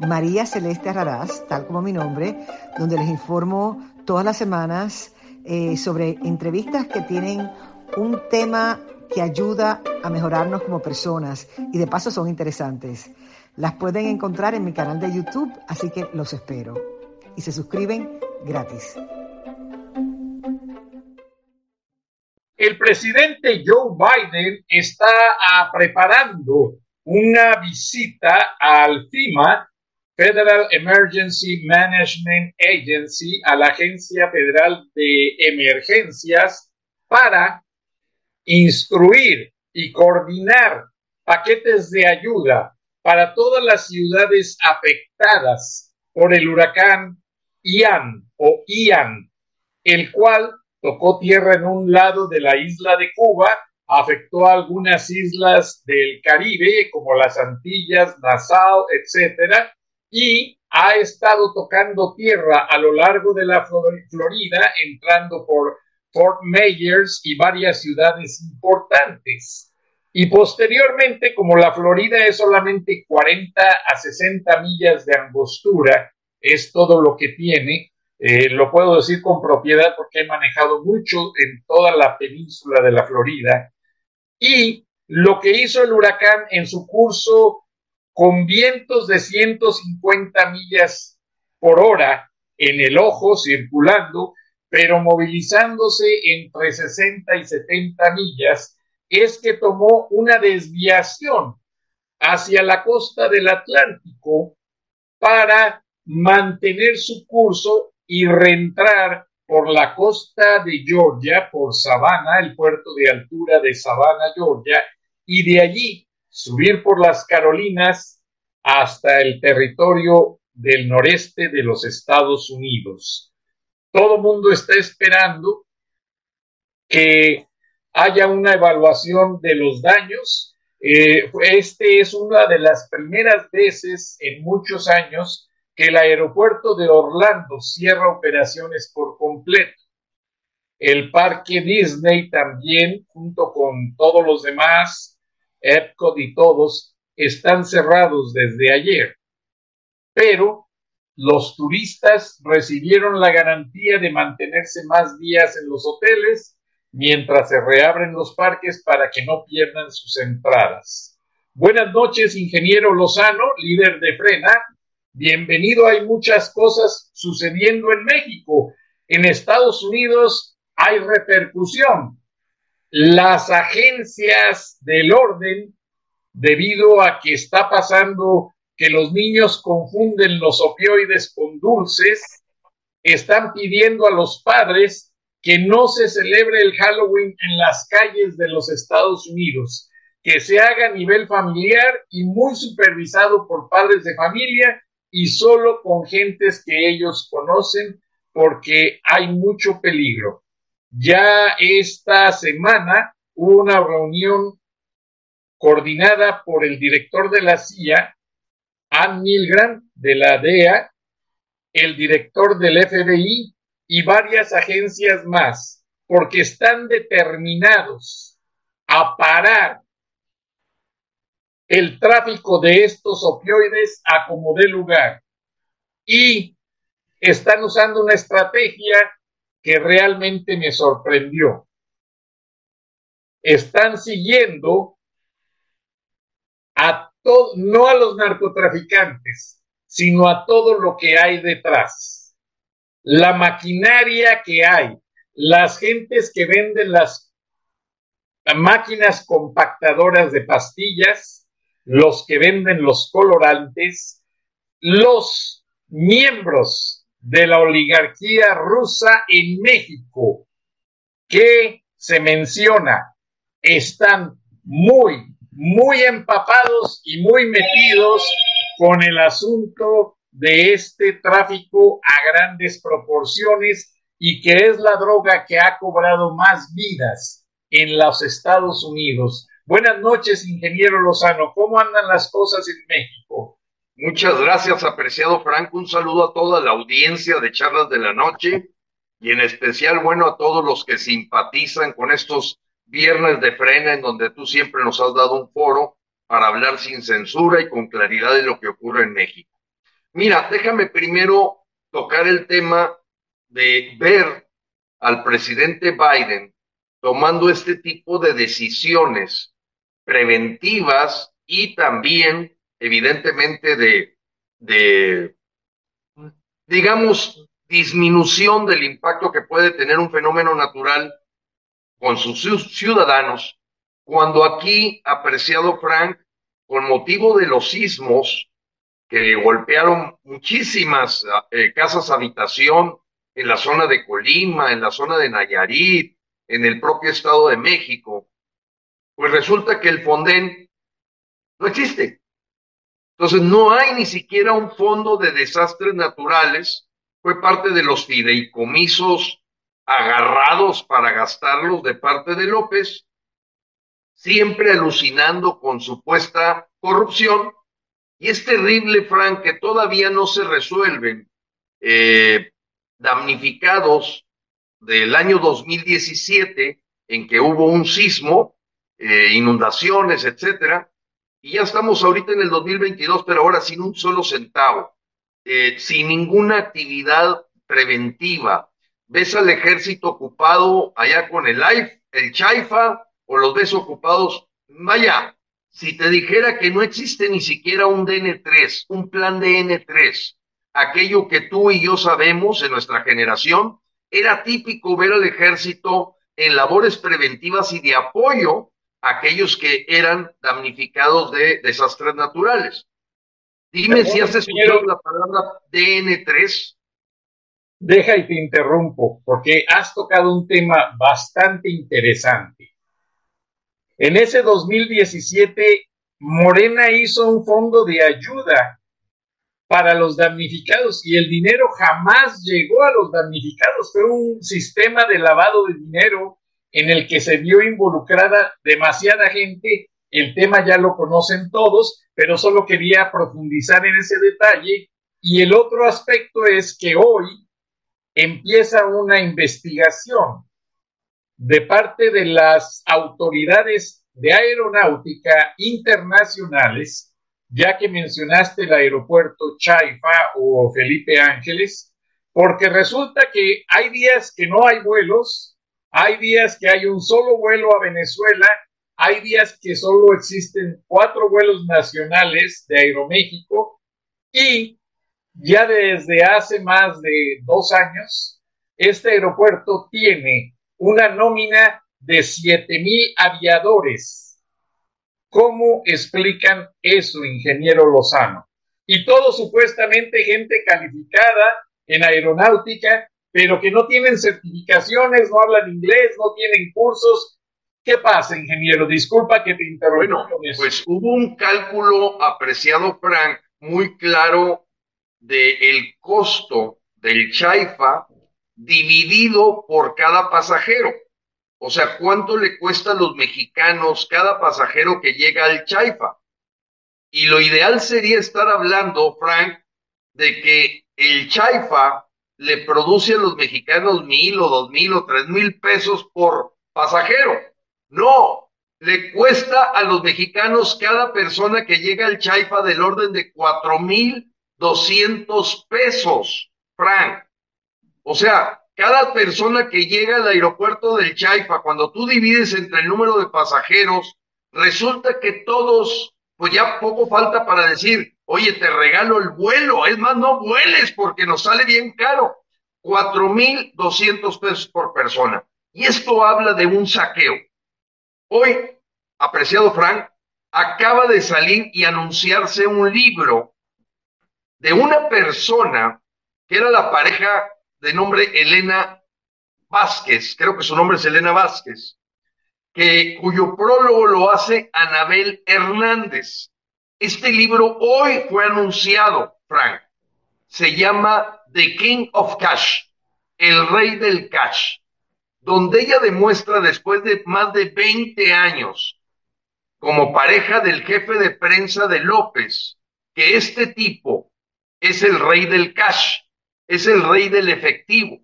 María Celeste Raraz, tal como mi nombre, donde les informo todas las semanas eh, sobre entrevistas que tienen un tema que ayuda a mejorarnos como personas y de paso son interesantes. Las pueden encontrar en mi canal de YouTube, así que los espero. Y se suscriben gratis. El presidente Joe Biden está ah, preparando una visita al FIMA, Federal Emergency Management Agency, a la Agencia Federal de Emergencias, para instruir y coordinar paquetes de ayuda para todas las ciudades afectadas por el huracán Ian o Ian, el cual tocó tierra en un lado de la isla de Cuba, afectó a algunas islas del Caribe, como las Antillas, Nassau, etcétera, y ha estado tocando tierra a lo largo de la Florida, entrando por Fort Myers y varias ciudades importantes. Y posteriormente, como la Florida es solamente 40 a 60 millas de angostura, es todo lo que tiene, eh, lo puedo decir con propiedad porque he manejado mucho en toda la península de la Florida. Y lo que hizo el huracán en su curso con vientos de 150 millas por hora en el ojo circulando, pero movilizándose entre 60 y 70 millas, es que tomó una desviación hacia la costa del Atlántico para mantener su curso y reentrar por la costa de Georgia, por Savannah, el puerto de altura de Savannah, Georgia, y de allí subir por las Carolinas hasta el territorio del noreste de los Estados Unidos. Todo mundo está esperando que haya una evaluación de los daños. Eh, este es una de las primeras veces en muchos años que el aeropuerto de Orlando cierra operaciones por completo. El parque Disney también, junto con todos los demás, Epcot y todos, están cerrados desde ayer. Pero los turistas recibieron la garantía de mantenerse más días en los hoteles mientras se reabren los parques para que no pierdan sus entradas. Buenas noches, ingeniero Lozano, líder de Frena bienvenido, hay muchas cosas sucediendo en México. En Estados Unidos hay repercusión. Las agencias del orden, debido a que está pasando que los niños confunden los opioides con dulces, están pidiendo a los padres que no se celebre el Halloween en las calles de los Estados Unidos, que se haga a nivel familiar y muy supervisado por padres de familia y solo con gentes que ellos conocen porque hay mucho peligro. Ya esta semana hubo una reunión coordinada por el director de la CIA, Ann Milgram, de la DEA, el director del FBI y varias agencias más, porque están determinados a parar el tráfico de estos opioides a como dé lugar. Y están usando una estrategia que realmente me sorprendió. Están siguiendo a todo, no a los narcotraficantes, sino a todo lo que hay detrás. La maquinaria que hay, las gentes que venden las máquinas compactadoras de pastillas, los que venden los colorantes, los miembros de la oligarquía rusa en México que se menciona están muy, muy empapados y muy metidos con el asunto de este tráfico a grandes proporciones y que es la droga que ha cobrado más vidas en los Estados Unidos. Buenas noches, ingeniero Lozano. ¿Cómo andan las cosas en México? Muchas gracias, apreciado Franco. Un saludo a toda la audiencia de Charlas de la Noche y en especial, bueno, a todos los que simpatizan con estos viernes de frena en donde tú siempre nos has dado un foro para hablar sin censura y con claridad de lo que ocurre en México. Mira, déjame primero tocar el tema de ver al presidente Biden tomando este tipo de decisiones preventivas y también, evidentemente, de, digamos, disminución del impacto que puede tener un fenómeno natural con sus ciudadanos, cuando aquí, apreciado Frank, con motivo de los sismos que golpearon muchísimas eh, casas habitación en la zona de Colima, en la zona de Nayarit, en el propio Estado de México, pues resulta que el Fonden no existe. Entonces no hay ni siquiera un fondo de desastres naturales, fue parte de los fideicomisos agarrados para gastarlos de parte de López, siempre alucinando con supuesta corrupción. Y es terrible, Frank, que todavía no se resuelven eh, damnificados del año 2017, en que hubo un sismo, eh, inundaciones, etcétera, y ya estamos ahorita en el 2022, pero ahora sin un solo centavo, eh, sin ninguna actividad preventiva, ves al ejército ocupado allá con el AIF, el Chaifa, o los ves ocupados. Vaya, si te dijera que no existe ni siquiera un DN3, un plan de N3, aquello que tú y yo sabemos en nuestra generación, era típico ver al ejército en labores preventivas y de apoyo aquellos que eran damnificados de desastres naturales. Dime si has escuchado la palabra DN3. Deja y te interrumpo, porque has tocado un tema bastante interesante. En ese 2017, Morena hizo un fondo de ayuda para los damnificados y el dinero jamás llegó a los damnificados. Fue un sistema de lavado de dinero en el que se vio involucrada demasiada gente. El tema ya lo conocen todos, pero solo quería profundizar en ese detalle. Y el otro aspecto es que hoy empieza una investigación de parte de las autoridades de aeronáutica internacionales, ya que mencionaste el aeropuerto Chaifa o Felipe Ángeles, porque resulta que hay días que no hay vuelos, hay días que hay un solo vuelo a Venezuela, hay días que solo existen cuatro vuelos nacionales de Aeroméxico y ya desde hace más de dos años, este aeropuerto tiene una nómina de siete mil aviadores. ¿Cómo explican eso, ingeniero Lozano? Y todo supuestamente gente calificada en aeronáutica, pero que no tienen certificaciones, no hablan inglés, no tienen cursos. ¿Qué pasa, ingeniero? Disculpa que te interrumpa. pues hubo un cálculo apreciado, Frank, muy claro del costo del Chaifa dividido por cada pasajero. O sea, ¿cuánto le cuesta a los mexicanos cada pasajero que llega al Chaifa? Y lo ideal sería estar hablando, Frank, de que el Chaifa le produce a los mexicanos mil o dos mil o tres mil pesos por pasajero. No, le cuesta a los mexicanos cada persona que llega al Chaifa del orden de cuatro mil 200 pesos, Frank. O sea, cada persona que llega al aeropuerto del Chaifa, cuando tú divides entre el número de pasajeros, resulta que todos, pues ya poco falta para decir, oye, te regalo el vuelo, es más, no vueles porque nos sale bien caro. Cuatro mil doscientos pesos por persona. Y esto habla de un saqueo. Hoy, apreciado Frank, acaba de salir y anunciarse un libro de una persona que era la pareja de nombre Elena Vázquez, creo que su nombre es Elena Vázquez, que, cuyo prólogo lo hace Anabel Hernández. Este libro hoy fue anunciado, Frank, se llama The King of Cash, el rey del cash, donde ella demuestra después de más de 20 años como pareja del jefe de prensa de López, que este tipo es el rey del cash, es el rey del efectivo,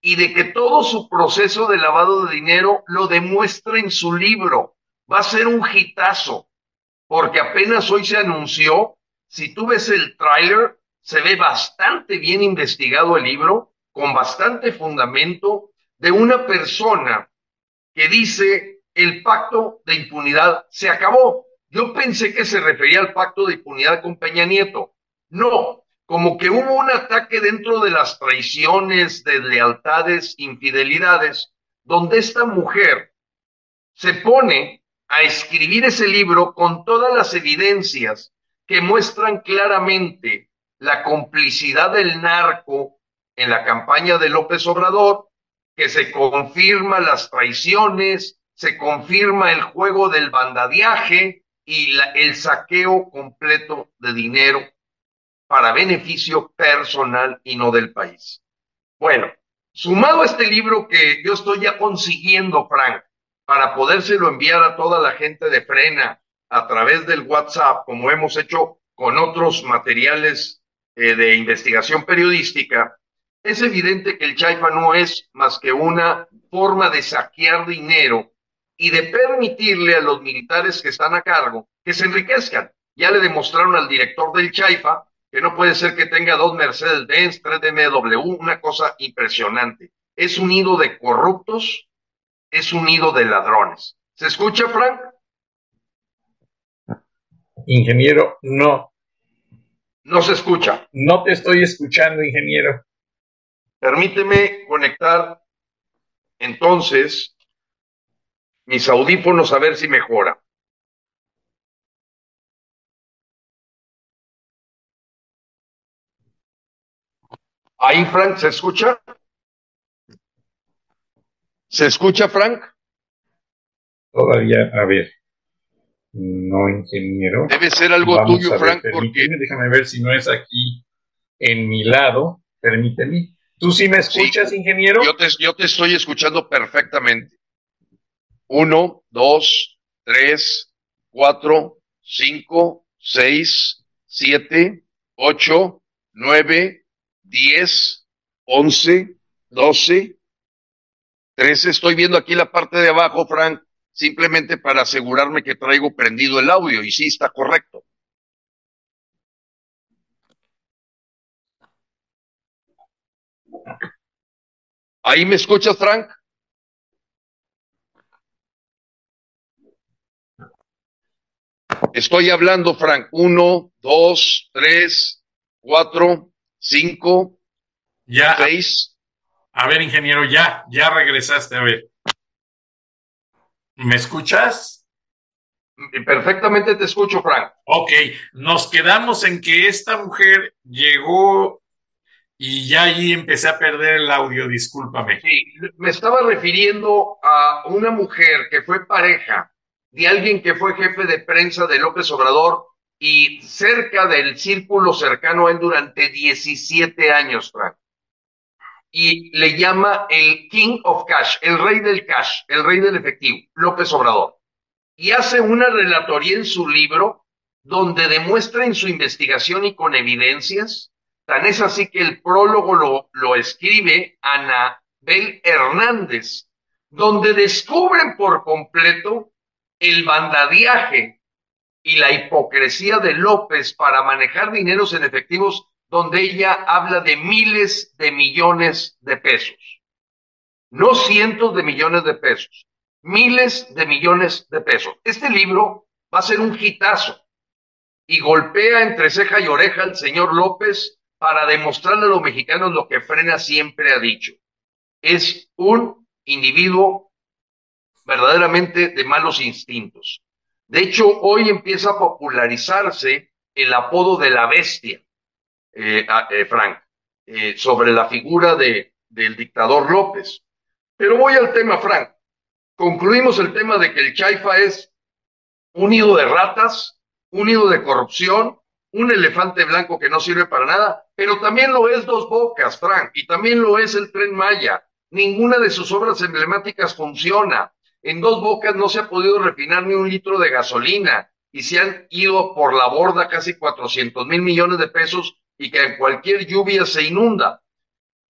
y de que todo su proceso de lavado de dinero lo demuestra en su libro. Va a ser un hitazo, porque apenas hoy se anunció, si tú ves el tráiler, se ve bastante bien investigado el libro, con bastante fundamento, de una persona que dice el pacto de impunidad se acabó. Yo pensé que se refería al pacto de impunidad con Peña Nieto. No, como que hubo un ataque dentro de las traiciones, de lealtades, infidelidades, donde esta mujer se pone a escribir ese libro con todas las evidencias que muestran claramente la complicidad del narco en la campaña de López Obrador, que se confirma las traiciones, se confirma el juego del bandadiaje y el saqueo completo de dinero para beneficio personal y no del país. Bueno, sumado a este libro que yo estoy ya consiguiendo, Frank, para podérselo enviar a toda la gente de Frena a través del WhatsApp, como hemos hecho con otros materiales eh, de investigación periodística, es evidente que el Chaifa no es más que una forma de saquear dinero y de permitirle a los militares que están a cargo que se enriquezcan. Ya le demostraron al director del Chaifa que no puede ser que tenga dos Mercedes-Benz, tres BMW, una cosa impresionante. Es un nido de corruptos, es un nido de ladrones. ¿Se escucha, Frank? Ingeniero, no. No se escucha. No te estoy escuchando, ingeniero. Permíteme conectar entonces mis audífonos a ver si mejora. Ahí, Frank, ¿se escucha? ¿Se escucha, Frank? Todavía, a ver. No, ingeniero. Debe ser algo tuyo, Frank, porque. Déjame ver si no es aquí en mi lado. Permíteme. ¿Tú sí me escuchas, ingeniero? Yo te, yo te estoy escuchando perfectamente. Uno, dos, tres, cuatro, cinco, seis, siete, ocho, nueve, 10, 11, 12, 13. Estoy viendo aquí la parte de abajo, Frank, simplemente para asegurarme que traigo prendido el audio y sí está correcto. ¿Ahí me escuchas, Frank? Estoy hablando, Frank. Uno, dos, tres, cuatro, cinco, ya. seis. A ver, ingeniero, ya, ya regresaste, a ver. ¿Me escuchas? Perfectamente te escucho, Frank. Ok, nos quedamos en que esta mujer llegó y ya ahí empecé a perder el audio, discúlpame. Sí, me estaba refiriendo a una mujer que fue pareja de alguien que fue jefe de prensa de López Obrador y cerca del círculo cercano a él durante 17 años, Frank. Y le llama el King of Cash, el rey del cash, el rey del efectivo, López Obrador. Y hace una relatoría en su libro donde demuestra en su investigación y con evidencias, tan es así que el prólogo lo, lo escribe Anabel Hernández, donde descubren por completo el bandadiaje y la hipocresía de López para manejar dineros en efectivos donde ella habla de miles de millones de pesos. No cientos de millones de pesos, miles de millones de pesos. Este libro va a ser un hitazo y golpea entre ceja y oreja al señor López para demostrarle a los mexicanos lo que Frena siempre ha dicho. Es un individuo verdaderamente de malos instintos. De hecho, hoy empieza a popularizarse el apodo de la bestia, eh, eh, Frank, eh, sobre la figura de, del dictador López. Pero voy al tema, Frank. Concluimos el tema de que el Chaifa es un nido de ratas, un nido de corrupción, un elefante blanco que no sirve para nada, pero también lo es Dos Bocas, Frank, y también lo es el Tren Maya. Ninguna de sus obras emblemáticas funciona. En Dos Bocas no se ha podido refinar ni un litro de gasolina y se han ido por la borda casi 400 mil millones de pesos y que en cualquier lluvia se inunda.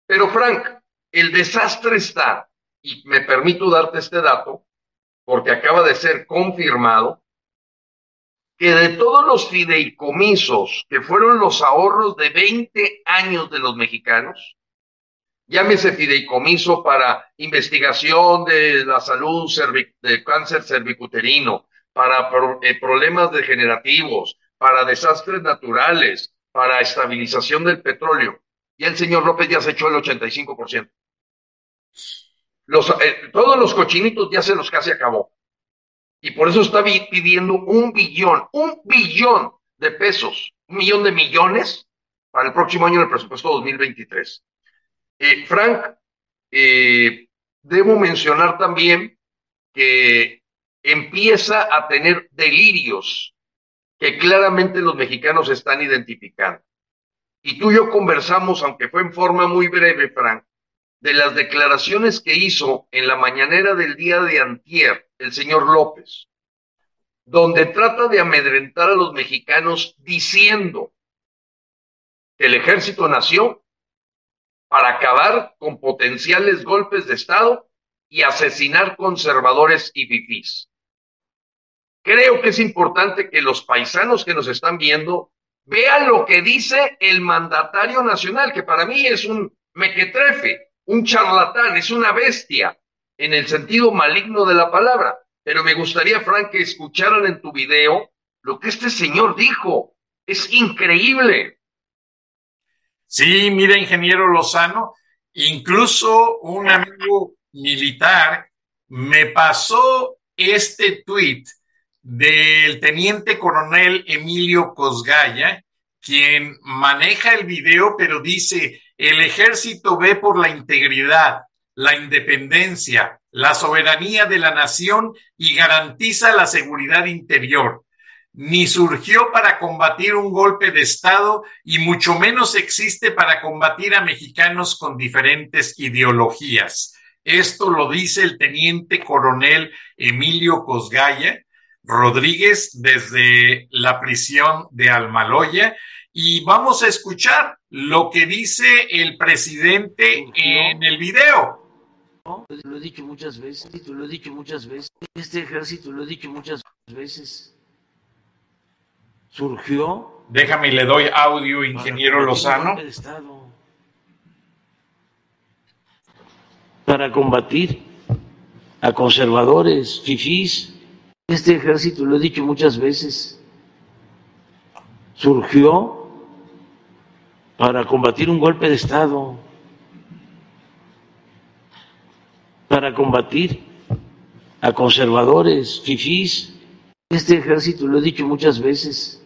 Pero Frank, el desastre está, y me permito darte este dato, porque acaba de ser confirmado, que de todos los fideicomisos que fueron los ahorros de 20 años de los mexicanos, llámese fideicomiso para investigación de la salud de cáncer cervicuterino, para eh, problemas degenerativos, para desastres naturales, para estabilización del petróleo. Y el señor López ya se echó el 85%. Los, eh, todos los cochinitos ya se los casi acabó. Y por eso está pidiendo un billón, un billón de pesos, un millón de millones para el próximo año en el presupuesto 2023. Eh, Frank, eh, debo mencionar también que empieza a tener delirios que claramente los mexicanos están identificando. Y tú y yo conversamos, aunque fue en forma muy breve, Frank, de las declaraciones que hizo en la mañanera del día de antier el señor López, donde trata de amedrentar a los mexicanos diciendo que el ejército nació para acabar con potenciales golpes de Estado y asesinar conservadores y fifís. Creo que es importante que los paisanos que nos están viendo vean lo que dice el mandatario nacional, que para mí es un mequetrefe, un charlatán, es una bestia, en el sentido maligno de la palabra. Pero me gustaría, Frank, que escucharan en tu video lo que este señor dijo. Es increíble. Sí, mira, ingeniero Lozano, incluso un amigo militar me pasó este tuit del teniente coronel Emilio Cosgaya, quien maneja el video, pero dice, el ejército ve por la integridad, la independencia, la soberanía de la nación y garantiza la seguridad interior. Ni surgió para combatir un golpe de Estado y mucho menos existe para combatir a mexicanos con diferentes ideologías. Esto lo dice el teniente coronel Emilio Cosgaya, Rodríguez desde la prisión de Almaloya. Y vamos a escuchar lo que dice el presidente en el video. Lo he dicho muchas veces, lo he dicho muchas veces, este ejército lo he dicho muchas veces, surgió... Déjame, le doy audio, ingeniero Lozano. Para combatir a conservadores, fifís, este ejército, lo he dicho muchas veces, surgió para combatir un golpe de Estado, para combatir a conservadores, fifís. Este ejército, lo he dicho muchas veces,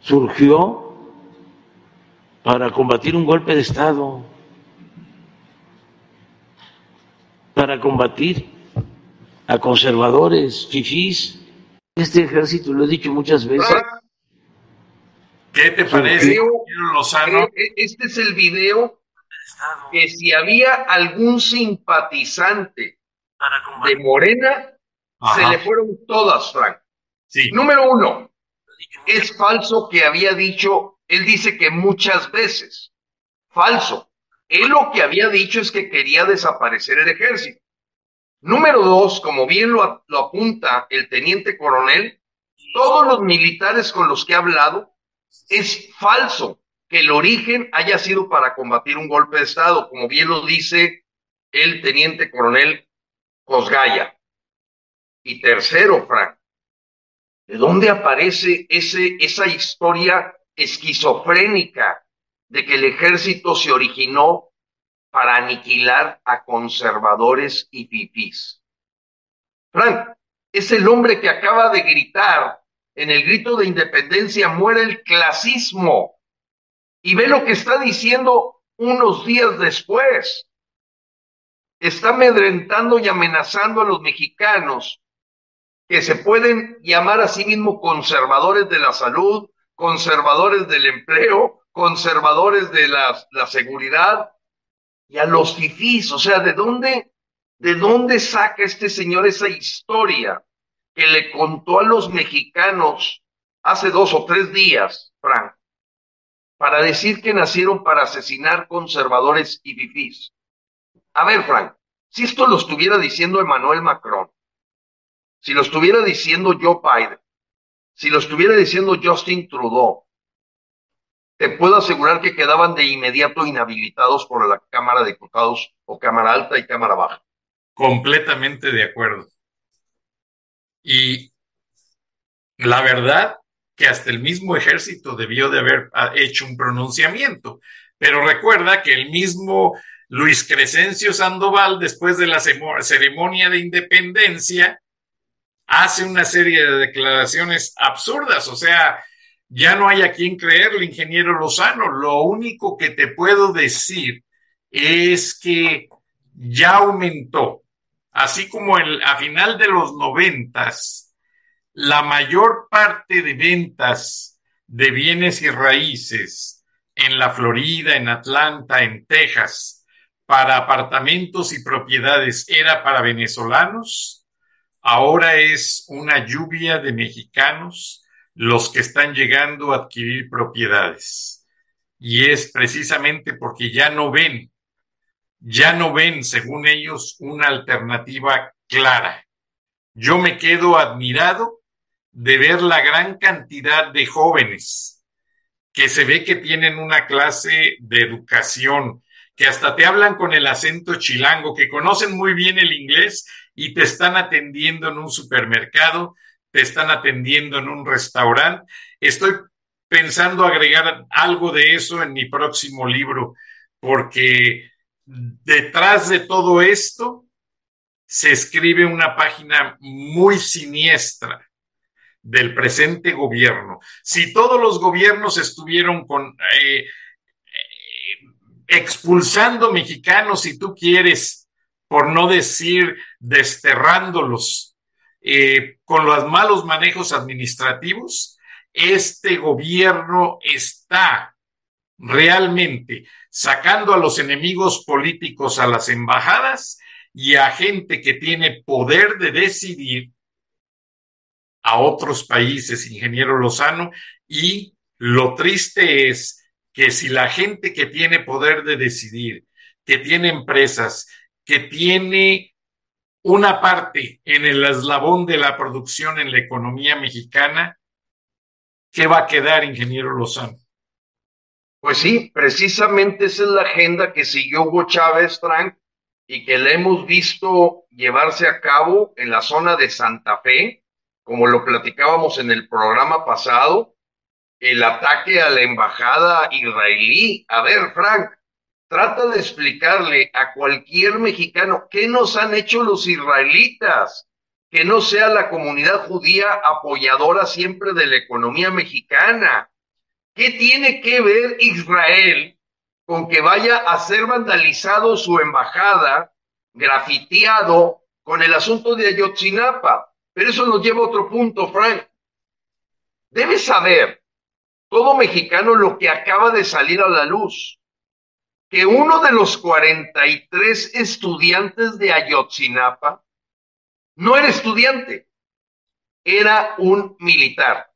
surgió para combatir un golpe de Estado, para combatir a conservadores, fifís. Este ejército, lo he dicho muchas veces. ¿Qué te parece, Lozano? E-, este es el video que si había algún simpatizante de Morena, se le fueron todas, Frank. Sí. Número uno, es falso que había dicho, él dice que muchas veces. Falso. Él lo que había dicho es que quería desaparecer el ejército. Número dos, como bien lo, apunta el teniente coronel, todos los militares con los que ha hablado, es falso que el origen haya sido para combatir un golpe de Estado, como bien lo dice el teniente coronel Cosgaya. Y tercero, Frank, ¿de dónde aparece ese, esa historia esquizofrénica de que el ejército se originó para aniquilar a conservadores y pipís. Frank, es el hombre que acaba de gritar en el grito de independencia, muere el clasismo. Y ve lo que está diciendo unos días después. Está amedrentando y amenazando a los mexicanos que se pueden llamar a sí mismos conservadores de la salud, conservadores del empleo, conservadores de la, la seguridad, y a los fifís, o sea, ¿de dónde, de dónde saca este señor esa historia que le contó a los mexicanos hace dos o tres días, Frank, para decir que nacieron para asesinar conservadores y fifís? A ver, Frank, si esto lo estuviera diciendo Emmanuel Macron, si lo estuviera diciendo Joe Biden, si lo estuviera diciendo Justin Trudeau, te puedo asegurar que quedaban de inmediato inhabilitados por la Cámara de Diputados o Cámara Alta y Cámara Baja. Completamente de acuerdo. Y la verdad que hasta el mismo ejército debió de haber ah, hecho un pronunciamiento. Pero recuerda que el mismo Luis Crescencio Sandoval, después de la ceremonia de independencia, hace una serie de declaraciones absurdas, o sea, ya no hay a quien creerle, ingeniero Lozano. Lo único que te puedo decir es que ya aumentó, así como a final de los noventas, la mayor parte de ventas de bienes y raíces en la Florida, en Atlanta, en Texas, para apartamentos y propiedades era para venezolanos, ahora es una lluvia de mexicanos los que están llegando a adquirir propiedades. Y es precisamente porque ya no ven, ya no ven, según ellos, una alternativa clara. Yo me quedo admirado de ver la gran cantidad de jóvenes que se ve que tienen una clase de educación, que hasta te hablan con el acento chilango, que conocen muy bien el inglés y te están atendiendo en un supermercado, te están atendiendo en un restaurante. Estoy pensando agregar algo de eso en mi próximo libro, porque detrás de todo esto se escribe una página muy siniestra del presente gobierno. Si todos los gobiernos estuvieron con eh, expulsando mexicanos, si tú quieres, por no decir desterrándolos eh, con los malos manejos administrativos, este gobierno está realmente sacando a los enemigos políticos a las embajadas y a gente que tiene poder de decidir a otros países, ingeniero Lozano, y lo triste es que si la gente que tiene poder de decidir, que tiene empresas, que tiene una parte en el eslabón de la producción en la economía mexicana, ¿qué va a quedar, ingeniero Lozano? Pues sí, precisamente esa es la agenda que siguió Hugo Chávez, Frank, y que le hemos visto llevarse a cabo en la zona de Santa Fe, como lo platicábamos en el programa pasado, el ataque a la embajada israelí. A ver, Frank, trata de explicarle a cualquier mexicano qué nos han hecho los israelitas, que no sea la comunidad judía apoyadora siempre de la economía mexicana. ¿Qué tiene que ver Israel con que vaya a ser vandalizado su embajada, grafiteado con el asunto de Ayotzinapa? Pero eso nos lleva a otro punto, Frank. Debes saber todo mexicano lo que acaba de salir a la luz, que uno de los 43 estudiantes de Ayotzinapa no era estudiante, era un militar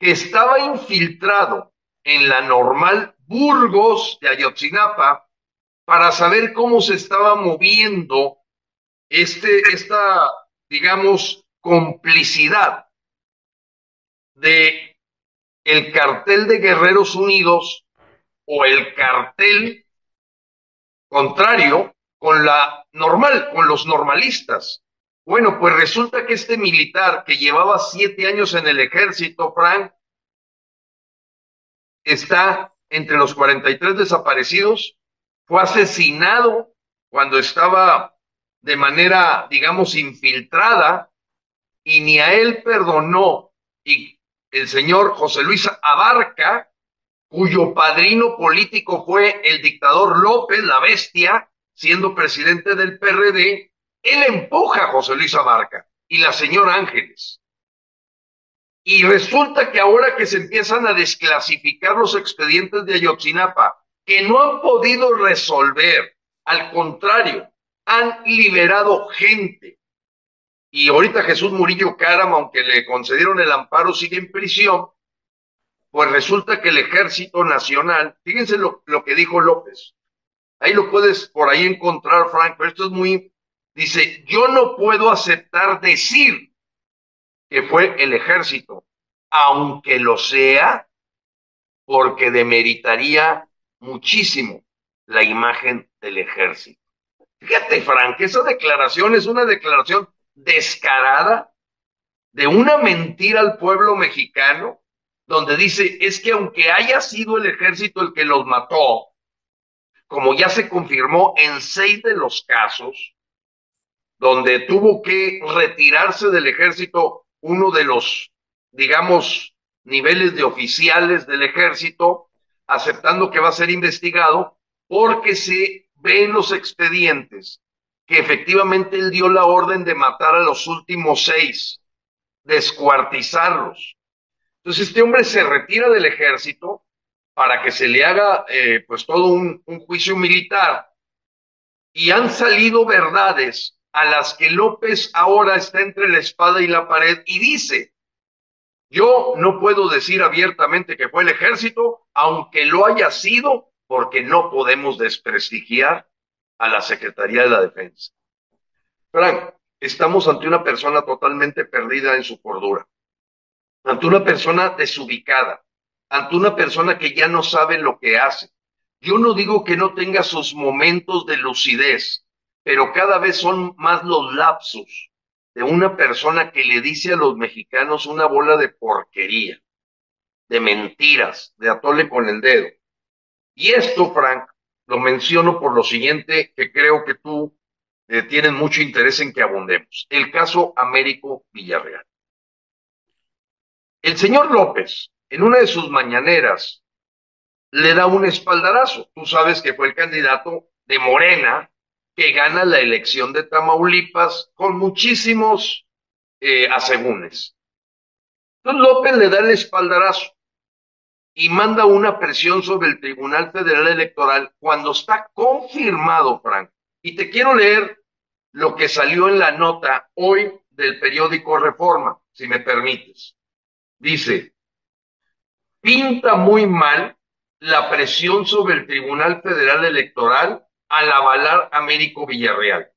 que estaba infiltrado en la normal Burgos de Ayotzinapa para saber cómo se estaba moviendo este, esta, digamos, complicidad de el cartel de Guerreros Unidos o el cartel contrario con la normal, con los normalistas. Bueno, pues resulta que este militar que llevaba siete años en el ejército, Frank, está entre los 43 desaparecidos, fue asesinado cuando estaba de manera, digamos, infiltrada, y ni a él perdonó y el señor José Luis Abarca, cuyo padrino político fue el dictador López, la bestia, siendo presidente del PRD, él empuja a José Luis Abarca y la señora Ángeles. Y resulta que ahora que se empiezan a desclasificar los expedientes de Ayotzinapa, que no han podido resolver, al contrario, han liberado gente. Y ahorita Jesús Murillo Caram, aunque le concedieron el amparo, sigue en prisión, pues resulta que el Ejército Nacional, fíjense lo, lo que dijo López, ahí lo puedes por ahí encontrar, Frank, esto es muy, dice, yo no puedo aceptar decir que fue el ejército, aunque lo sea, porque demeritaría muchísimo la imagen del ejército. Fíjate, Frank, esa declaración es una declaración descarada de una mentira al pueblo mexicano, donde dice, es que aunque haya sido el ejército el que los mató, como ya se confirmó en seis de los casos, donde tuvo que retirarse del ejército uno de los, digamos, niveles de oficiales del ejército, aceptando que va a ser investigado, porque se ve en los expedientes que efectivamente él dio la orden de matar a los últimos seis, descuartizarlos. Entonces este hombre se retira del ejército para que se le haga eh, pues todo un, un juicio militar y han salido verdades a las que López ahora está entre la espada y la pared y dice, yo no puedo decir abiertamente que fue el ejército, aunque lo haya sido, porque no podemos desprestigiar a la Secretaría de la Defensa. Frank, estamos ante una persona totalmente perdida en su cordura, ante una persona desubicada, ante una persona que ya no sabe lo que hace. Yo no digo que no tenga sus momentos de lucidez, pero cada vez son más los lapsos de una persona que le dice a los mexicanos una bola de porquería, de mentiras, de atole con el dedo. Y esto, Frank, lo menciono por lo siguiente, que creo que tú eh, tienes mucho interés en que abundemos. El caso Américo Villarreal. El señor López, en una de sus mañaneras, le da un espaldarazo. Tú sabes que fue el candidato de Morena que gana la elección de Tamaulipas con muchísimos eh, asegúnes. Entonces López le da el espaldarazo y manda una presión sobre el Tribunal Federal Electoral cuando está confirmado, Frank. Y te quiero leer lo que salió en la nota hoy del periódico Reforma, si me permites. Dice, pinta muy mal la presión sobre el Tribunal Federal Electoral al avalar Américo Villarreal.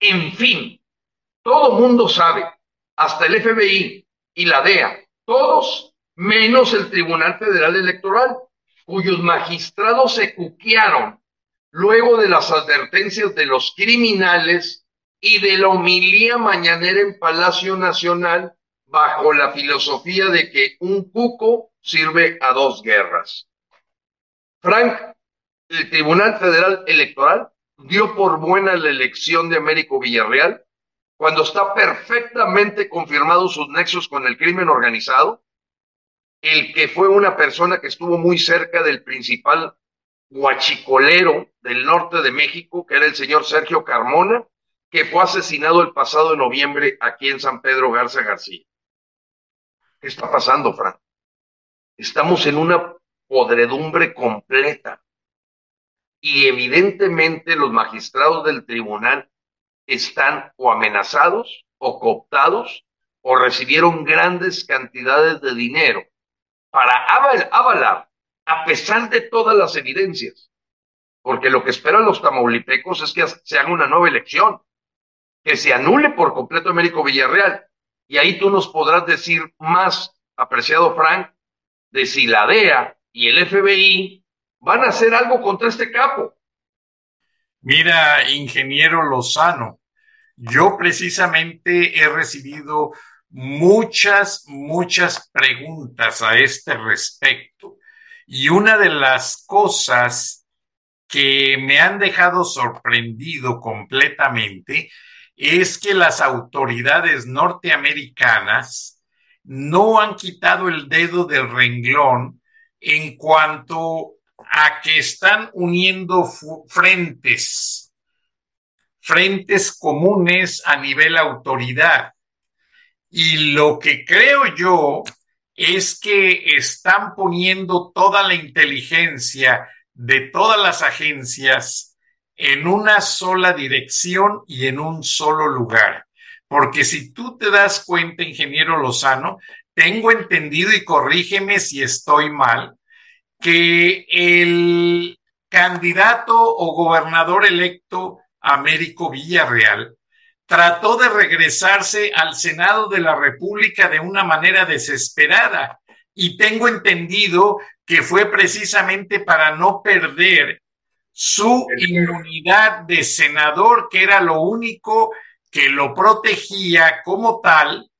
En fin, todo mundo sabe, hasta el FBI y la DEA, todos menos el Tribunal Federal Electoral, cuyos magistrados se cuquearon luego de las advertencias de los criminales y de la homilía mañanera en Palacio Nacional bajo la filosofía de que un cuco sirve a dos guerras. Frank el Tribunal Federal Electoral dio por buena la elección de Américo Villarreal cuando está perfectamente confirmado sus nexos con el crimen organizado, el que fue una persona que estuvo muy cerca del principal guachicolero del norte de México, que era el señor Sergio Carmona, que fue asesinado el pasado de noviembre aquí en San Pedro Garza García. ¿Qué está pasando, Fran? Estamos en una podredumbre completa y evidentemente los magistrados del tribunal están o amenazados o cooptados o recibieron grandes cantidades de dinero para avalar, a pesar de todas las evidencias, porque lo que esperan los tamaulipecos es que se haga una nueva elección, que se anule por completo Américo Villarreal. Y ahí tú nos podrás decir más, apreciado Frank, de si la DEA y el FBI van a hacer algo contra este capo. Mira, ingeniero Lozano, yo precisamente he recibido muchas, muchas preguntas a este respecto. Y una de las cosas que me han dejado sorprendido completamente es que las autoridades norteamericanas no han quitado el dedo del renglón en cuanto a que están uniendo frentes, frentes comunes a nivel autoridad. Y lo que creo yo es que están poniendo toda la inteligencia de todas las agencias en una sola dirección y en un solo lugar. Porque si tú te das cuenta, ingeniero Lozano, tengo entendido y corrígeme si estoy mal, que el candidato o gobernador electo Américo Villarreal trató de regresarse al Senado de la República de una manera desesperada. Y tengo entendido que fue precisamente para no perder su inmunidad de senador, que era lo único que lo protegía como tal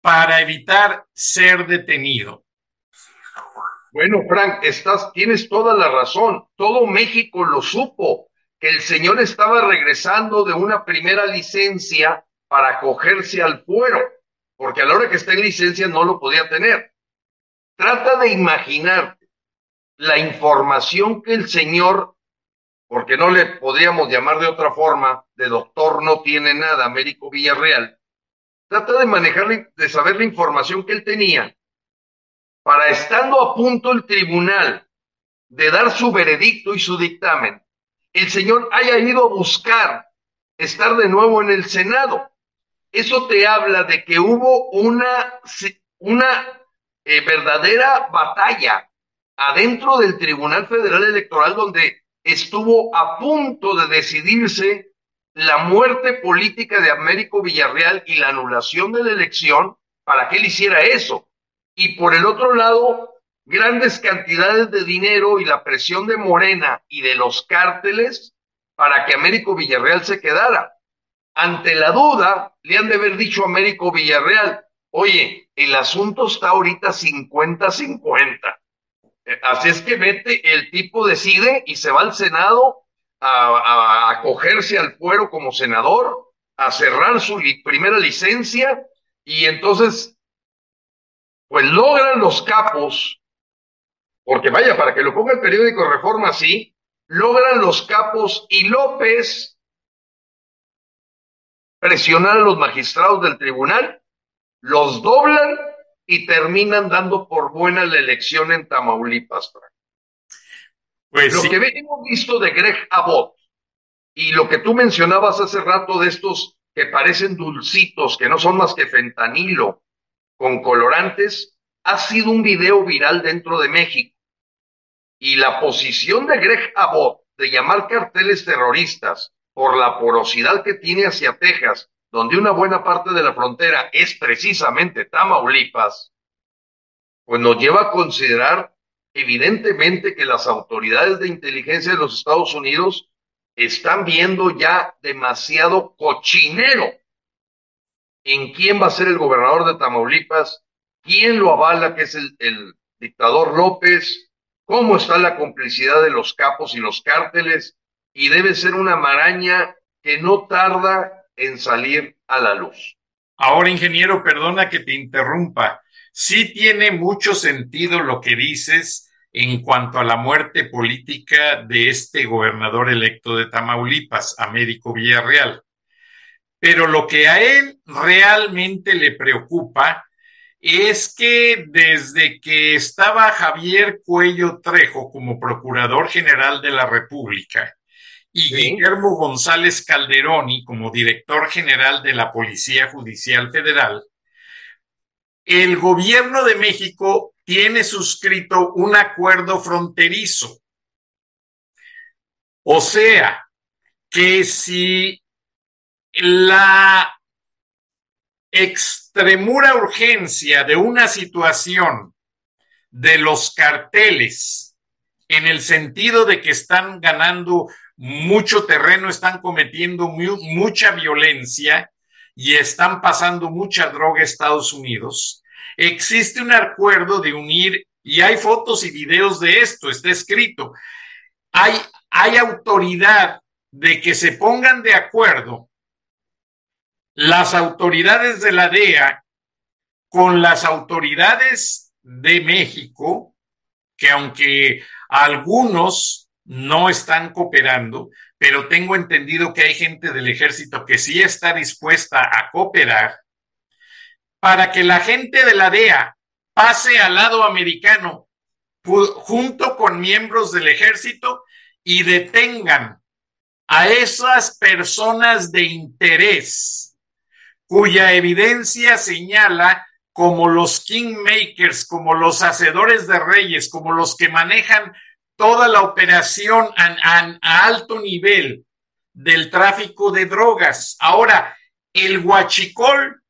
para evitar ser detenido. Bueno, Frank, estás, tienes toda la razón. Todo México lo supo que el señor estaba regresando de una primera licencia para acogerse al fuero, porque a la hora que está en licencia no lo podía tener. Trata de imaginar la información que el señor, porque no le podríamos llamar de otra forma, de doctor no tiene nada, Américo Villarreal, trata de manejar, de saber la información que él tenía para estando a punto el tribunal de dar su veredicto y su dictamen, el señor haya ido a buscar estar de nuevo en el Senado. Eso te habla de que hubo una, una eh, verdadera batalla adentro del Tribunal Federal Electoral donde estuvo a punto de decidirse la muerte política de Américo Villarreal y la anulación de la elección para que él hiciera eso. Y por el otro lado, grandes cantidades de dinero y la presión de Morena y de los cárteles para que Américo Villarreal se quedara. Ante la duda, le han de haber dicho a Américo Villarreal, oye, el asunto está ahorita 50-50. Eh, así es que vete, el tipo decide y se va al Senado a, acogerse al fuero como senador, a cerrar su primera licencia y entonces, pues logran los capos porque vaya, para que lo ponga el periódico Reforma así, logran los capos y López presionar a los magistrados del tribunal, los doblan y terminan dando por buena la elección en Tamaulipas. Pues lo que hemos visto de Greg Abbott y lo que tú mencionabas hace rato de estos que parecen dulcitos, que no son más que fentanilo con colorantes, ha sido un video viral dentro de México. Y la posición de Greg Abbott de llamar carteles terroristas por la porosidad que tiene hacia Texas, donde una buena parte de la frontera es precisamente Tamaulipas, pues nos lleva a considerar evidentemente que las autoridades de inteligencia de los Estados Unidos están viendo ya demasiado cochinero en quién va a ser el gobernador de Tamaulipas, quién lo avala, que es el, el dictador López, cómo está la complicidad de los capos y los cárteles, y debe ser una maraña que no tarda en salir a la luz. Ahora, ingeniero, perdona que te interrumpa. Sí tiene mucho sentido lo que dices en cuanto a la muerte política de este gobernador electo de Tamaulipas, Américo Villarreal. Pero lo que a él realmente le preocupa es que desde que estaba Javier Cuello Trejo como Procurador General de la República y Guillermo González Calderoni como Director General de la Policía Judicial Federal, el gobierno de México tiene suscrito un acuerdo fronterizo. O sea, que si la extremura urgencia de una situación de los carteles en el sentido de que están ganando mucho terreno, están cometiendo mucha violencia y están pasando mucha droga a Estados Unidos, existe un acuerdo de unir, y hay fotos y videos de esto, está escrito, hay, hay autoridad de que se pongan de acuerdo las autoridades de la DEA con las autoridades de México, que aunque algunos no están cooperando, pero tengo entendido que hay gente del ejército que sí está dispuesta a cooperar, para que la gente de la DEA pase al lado americano junto con miembros del ejército y detengan a esas personas de interés cuya evidencia señala como los kingmakers, como los hacedores de reyes, como los que manejan toda la operación a, alto nivel del tráfico de drogas. Ahora, el huachicol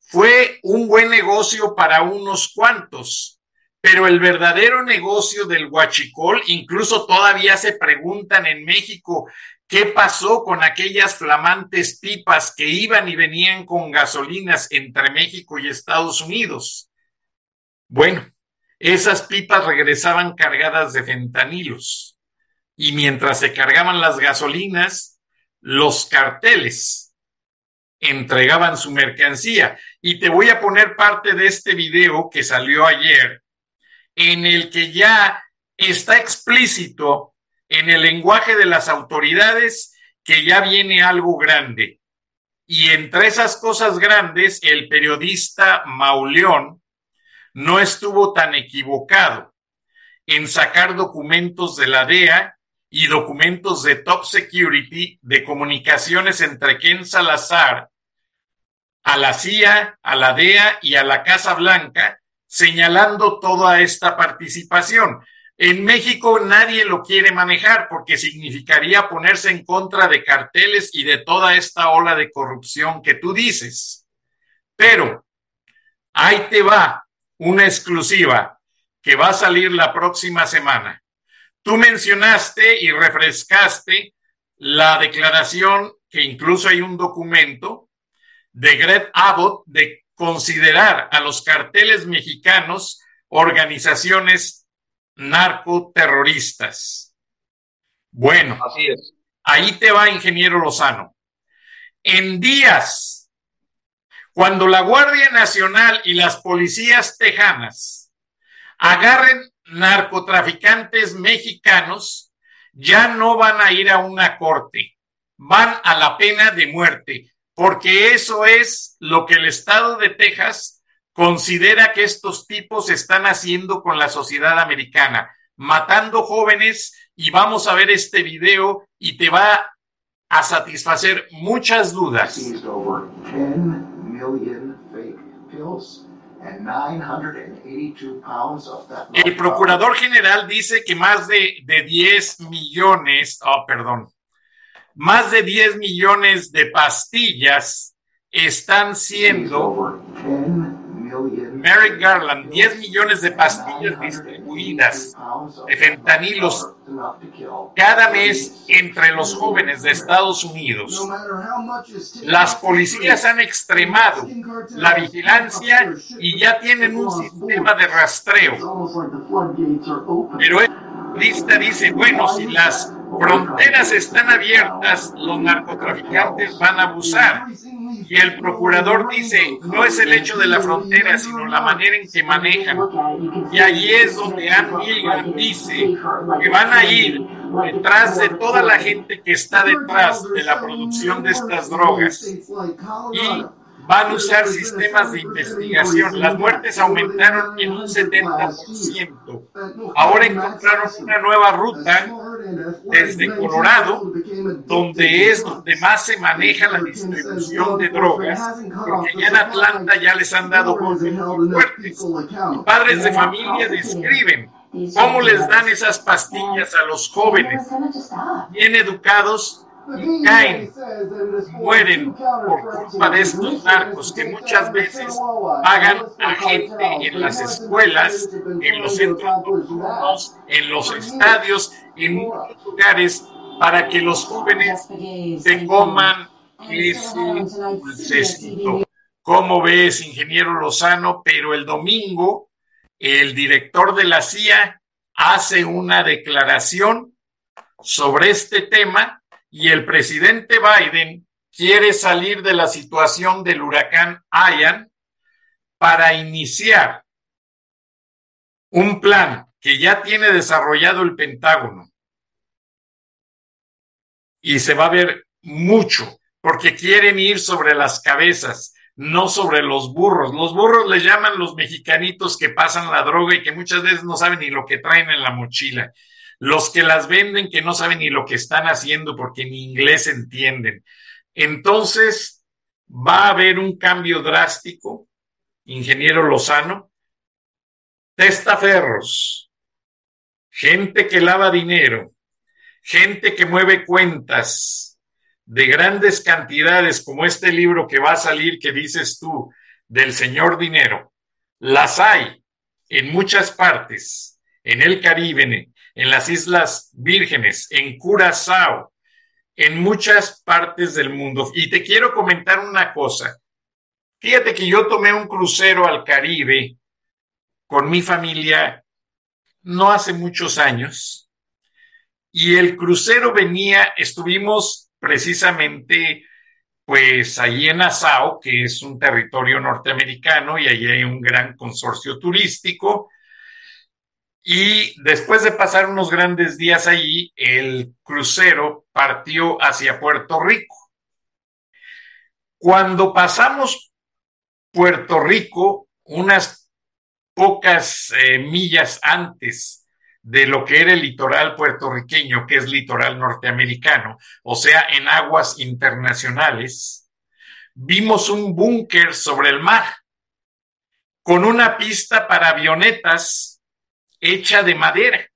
fue un buen negocio para unos cuantos, pero el verdadero negocio del huachicol, incluso todavía se preguntan en México qué pasó con aquellas flamantes pipas que iban y venían con gasolinas entre México y Estados Unidos. Bueno, esas pipas regresaban cargadas de fentanilos y mientras se cargaban las gasolinas, los carteles entregaban su mercancía. Y te voy a poner parte de este video que salió ayer, en el que ya está explícito en el lenguaje de las autoridades que ya viene algo grande. Y entre esas cosas grandes, el periodista Mauleón no estuvo tan equivocado en sacar documentos de la DEA y documentos de top security de comunicaciones entre Ken Salazar, a la CIA, a la DEA y a la Casa Blanca, señalando toda esta participación. En México nadie lo quiere manejar porque significaría ponerse en contra de carteles y de toda esta ola de corrupción que tú dices. Pero ahí te va una exclusiva que va a salir la próxima semana. Tú mencionaste y refrescaste la declaración, que incluso hay un documento de Greg Abbott de considerar a los carteles mexicanos organizaciones narcoterroristas. Bueno, así es. Ahí te va, ingeniero Lozano. En días, cuando la Guardia Nacional y las policías tejanas agarren narcotraficantes mexicanos ya no van a ir a una corte, van a la pena de muerte, porque eso es lo que el estado de Texas considera que estos tipos están haciendo con la sociedad americana, matando jóvenes y vamos a ver este video y te va a satisfacer muchas dudas. El procurador general dice que más de, de 10 millones, oh, perdón, más de 10 millones de pastillas están siendo Merrick Garland, 10 millones de pastillas distribuidas de fentanilos cada mes entre los jóvenes de Estados Unidos. Las policías han extremado la vigilancia y ya tienen un sistema de rastreo. Pero lista dice, bueno, si las fronteras están abiertas, los narcotraficantes van a abusar. Y el procurador dice, no es el hecho de la frontera, sino la manera en que manejan. Y allí es donde Ann dice que van a ir detrás de toda la gente que está detrás de la producción de estas drogas. Y van a usar sistemas de investigación. Las muertes aumentaron en un 70%. Ahora encontraron una nueva ruta desde Colorado, donde es donde más se maneja la distribución de drogas, porque ya en Atlanta ya les han dado golpes fuertes. padres de familia describen cómo les dan esas pastillas a los jóvenes, bien educados y caen, mueren por culpa de estos narcos que muchas veces pagan a gente en las escuelas, en los centros nocturnos, en los estadios, en muchos lugares para que los jóvenes se coman ese dulcecito. ¿Cómo ves, ingeniero Lozano? Pero el domingo, el director de la CIA hace una declaración sobre este tema y el presidente Biden quiere salir de la situación del huracán Ian para iniciar un plan que ya tiene desarrollado el Pentágono. Y se va a ver mucho, porque quieren ir sobre las cabezas no sobre los burros. Los burros le llaman los mexicanitos que pasan la droga y que muchas veces no saben ni lo que traen en la mochila. Los que las venden que no saben ni lo que están haciendo porque ni inglés entienden. Entonces, va a haber un cambio drástico, ingeniero Lozano. Testaferros, gente que lava dinero, gente que mueve cuentas, de grandes cantidades como este libro que va a salir, que dices tú, del señor dinero, las hay en muchas partes, en el Caribe, en las Islas Vírgenes, en Curazao, en muchas partes del mundo. Y te quiero comentar una cosa. Fíjate que yo tomé un crucero al Caribe con mi familia no hace muchos años y el crucero venía, estuvimos precisamente pues allí en Nassau, que es un territorio norteamericano y allí hay un gran consorcio turístico. Y después de pasar unos grandes días allí, el crucero partió hacia Puerto Rico. Cuando pasamos Puerto Rico, unas pocas eh, millas antes de lo que era el litoral puertorriqueño, que es litoral norteamericano, o sea, en aguas internacionales, vimos un búnker sobre el mar con una pista para avionetas hecha de madera.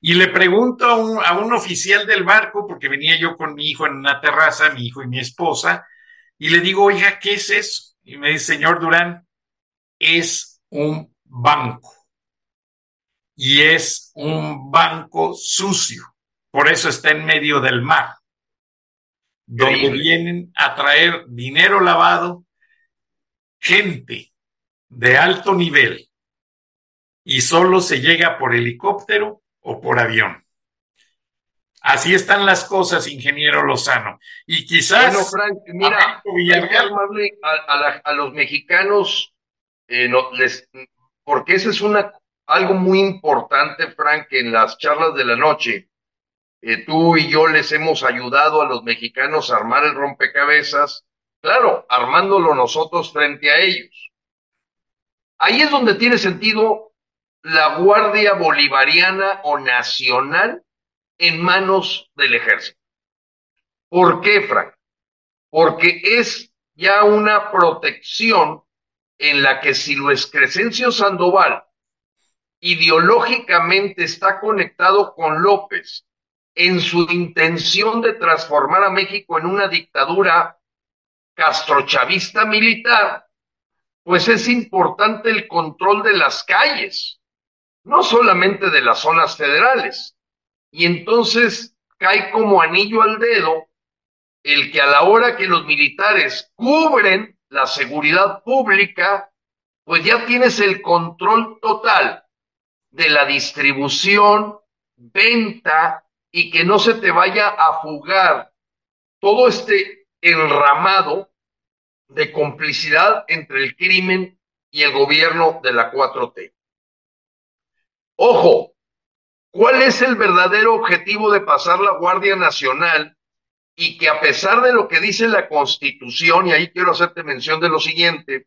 Y le pregunto a un, a un, oficial del barco, porque venía yo con mi hijo en una terraza, mi hijo y mi esposa, y le digo, oiga, ¿qué es eso? Y me dice, señor Durán, es un banco y es un banco sucio. Por eso está en medio del mar, donde vienen a traer dinero lavado, gente de alto nivel, y solo se llega por helicóptero o por avión. Así están las cosas, ingeniero Lozano. Y quizás. Bueno, Frank, mira, a, los mexicanos, eh, no, les, porque esa es una algo muy importante, Frank, en las charlas de la noche. Eh, tú y yo les hemos ayudado a los mexicanos a armar el rompecabezas, claro, armándolo nosotros frente a ellos. Ahí es donde tiene sentido la Guardia Bolivariana o Nacional en manos del ejército. ¿Por qué, Frank? Porque es ya una protección en la que si Luis Crescencio Sandoval ideológicamente está conectado con López en su intención de transformar a México en una dictadura castrochavista militar, pues es importante el control de las calles, no solamente de las zonas federales. Y entonces cae como anillo al dedo el que a la hora que los militares cubren la seguridad pública, pues ya tienes el control total de la distribución, venta y que no se te vaya a fugar todo este enramado de complicidad entre el crimen y el gobierno de la 4T. Ojo, ¿cuál es el verdadero objetivo de pasar la Guardia Nacional y que a pesar de lo que dice la Constitución, y ahí quiero hacerte mención de lo siguiente,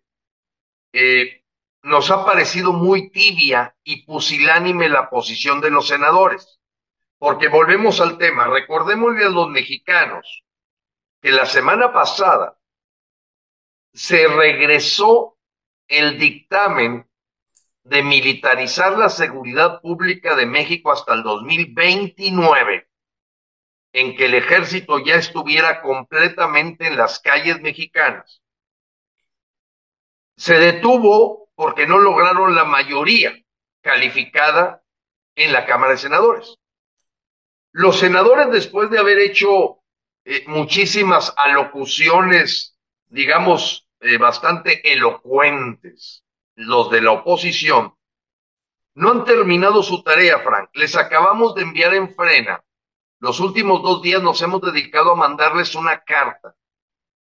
eh, nos ha parecido muy tibia y pusilánime la posición de los senadores. Porque volvemos al tema, recordémosle a los mexicanos que la semana pasada se regresó el dictamen de militarizar la seguridad pública de México hasta el 2029, en que el ejército ya estuviera completamente en las calles mexicanas. Se detuvo porque no lograron la mayoría calificada en la Cámara de Senadores. Los senadores, después de haber hecho eh, muchísimas alocuciones, digamos, eh, bastante elocuentes, los de la oposición, no han terminado su tarea, Frank. Les acabamos de enviar en frena. Los últimos dos días nos hemos dedicado a mandarles una carta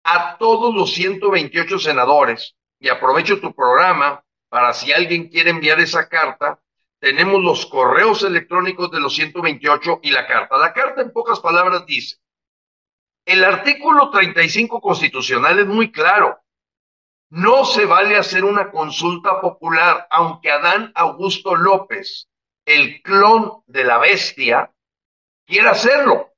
a todos los 128 senadores, y aprovecho tu programa para si alguien quiere enviar esa carta, tenemos los correos electrónicos de los 128 y la carta. La carta en pocas palabras dice, El artículo 35 constitucional es muy claro. No se vale hacer una consulta popular, aunque Adán Augusto López, el clon de la bestia, quiera hacerlo,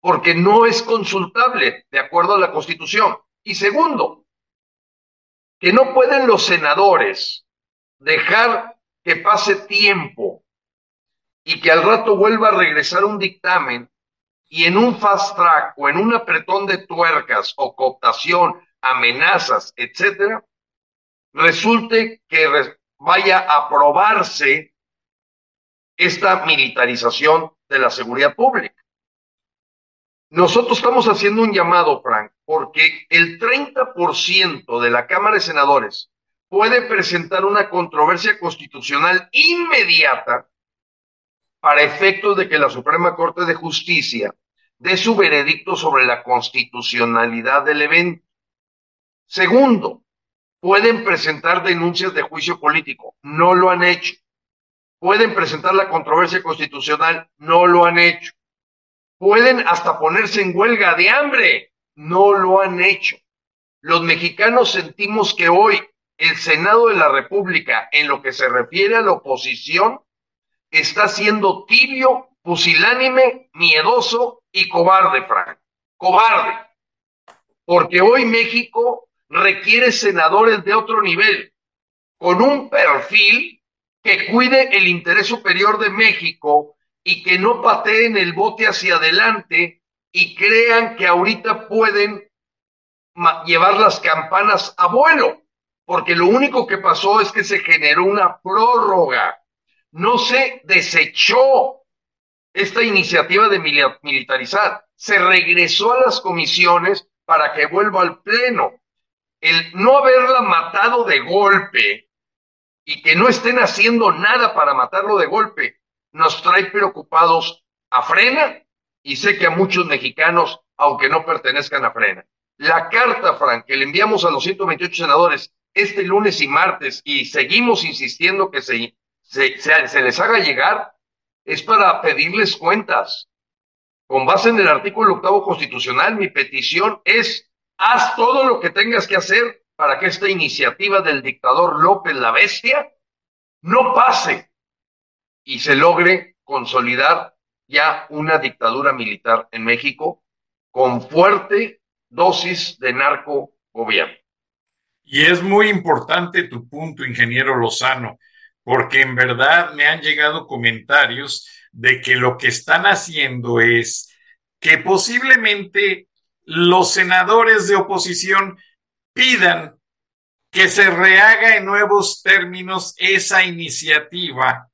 porque no es consultable de acuerdo a la Constitución. Y segundo, que no pueden los senadores dejar que pase tiempo y que al rato vuelva a regresar un dictamen y en un fast track o en un apretón de tuercas o cooptación, amenazas, etcétera, resulte que vaya a aprobarse esta militarización de la seguridad pública. Nosotros estamos haciendo un llamado, Frank, porque el 30% de la Cámara de Senadores puede presentar una controversia constitucional inmediata para efectos de que la Suprema Corte de Justicia dé su veredicto sobre la constitucionalidad del evento. Segundo, pueden presentar denuncias de juicio político, no lo han hecho. Pueden presentar la controversia constitucional, no lo han hecho. Pueden hasta ponerse en huelga de hambre, no lo han hecho. Los mexicanos sentimos que hoy el Senado de la República, en lo que se refiere a la oposición, está siendo tibio, pusilánime, miedoso y cobarde, Frank. Cobarde. Porque hoy México requiere senadores de otro nivel, con un perfil que cuide el interés superior de México y que no pateen el bote hacia adelante y crean que ahorita pueden llevar las campanas a vuelo, porque lo único que pasó es que se generó una prórroga no se desechó esta iniciativa de militarizar, se regresó a las comisiones para que vuelva al Pleno. El no haberla matado de golpe y que no estén haciendo nada para matarlo de golpe nos trae preocupados a Frena y sé que a muchos mexicanos, aunque no pertenezcan a Frena. La carta, Frank, que le enviamos a los 128 senadores este lunes y martes y seguimos insistiendo que se se, les haga llegar es para pedirles cuentas. Con base en el artículo octavo constitucional, mi petición es, haz todo lo que tengas que hacer para que esta iniciativa del dictador López la Bestia no pase y se logre consolidar ya una dictadura militar en México con fuerte dosis de narco gobierno. Y es muy importante tu punto, ingeniero Lozano porque en verdad me han llegado comentarios de que lo que están haciendo es que posiblemente los senadores de oposición pidan que se rehaga en nuevos términos esa iniciativa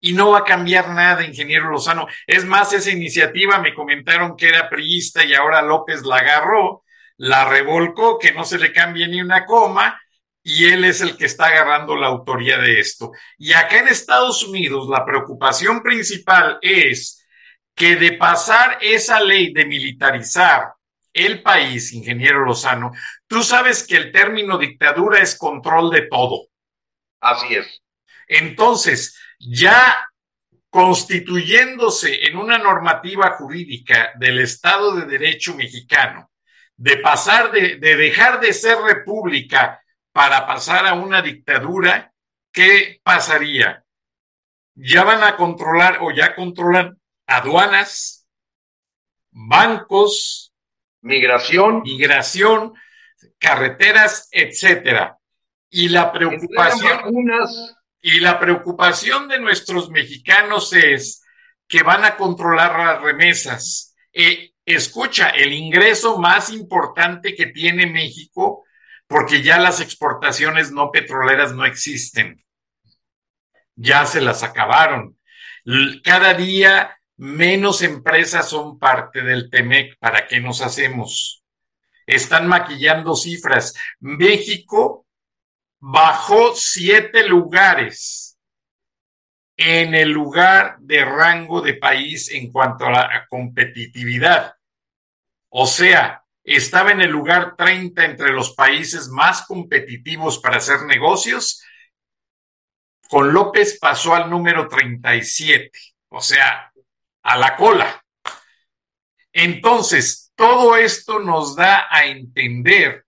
y no va a cambiar nada, ingeniero Lozano. Es más, esa iniciativa me comentaron que era priista y ahora López la agarró, la revolcó, que no se le cambie ni una coma y él es el que está agarrando la autoría de esto. Y acá en Estados Unidos la preocupación principal es que de pasar esa ley de militarizar el país, ingeniero Lozano, tú sabes que el término dictadura es control de todo. Así es. Entonces, ya constituyéndose en una normativa jurídica del Estado de Derecho mexicano, de pasar de, de dejar de ser república para pasar a una dictadura, ¿qué pasaría? Ya van a controlar o ya controlan aduanas, bancos, migración, migración, carreteras, etcétera. Y la preocupación y la preocupación de nuestros mexicanos es que van a controlar las remesas. Eh, escucha, el ingreso más importante que tiene México porque ya las exportaciones no petroleras no existen. Ya se las acabaron. Cada día menos empresas son parte del TEMEC. ¿Para qué nos hacemos? Están maquillando cifras. México bajó siete lugares en el lugar de rango de país en cuanto a la competitividad. O sea, estaba en el lugar 30 entre los países más competitivos para hacer negocios. Con López pasó al número 37, o sea, a la cola. Entonces, todo esto nos da a entender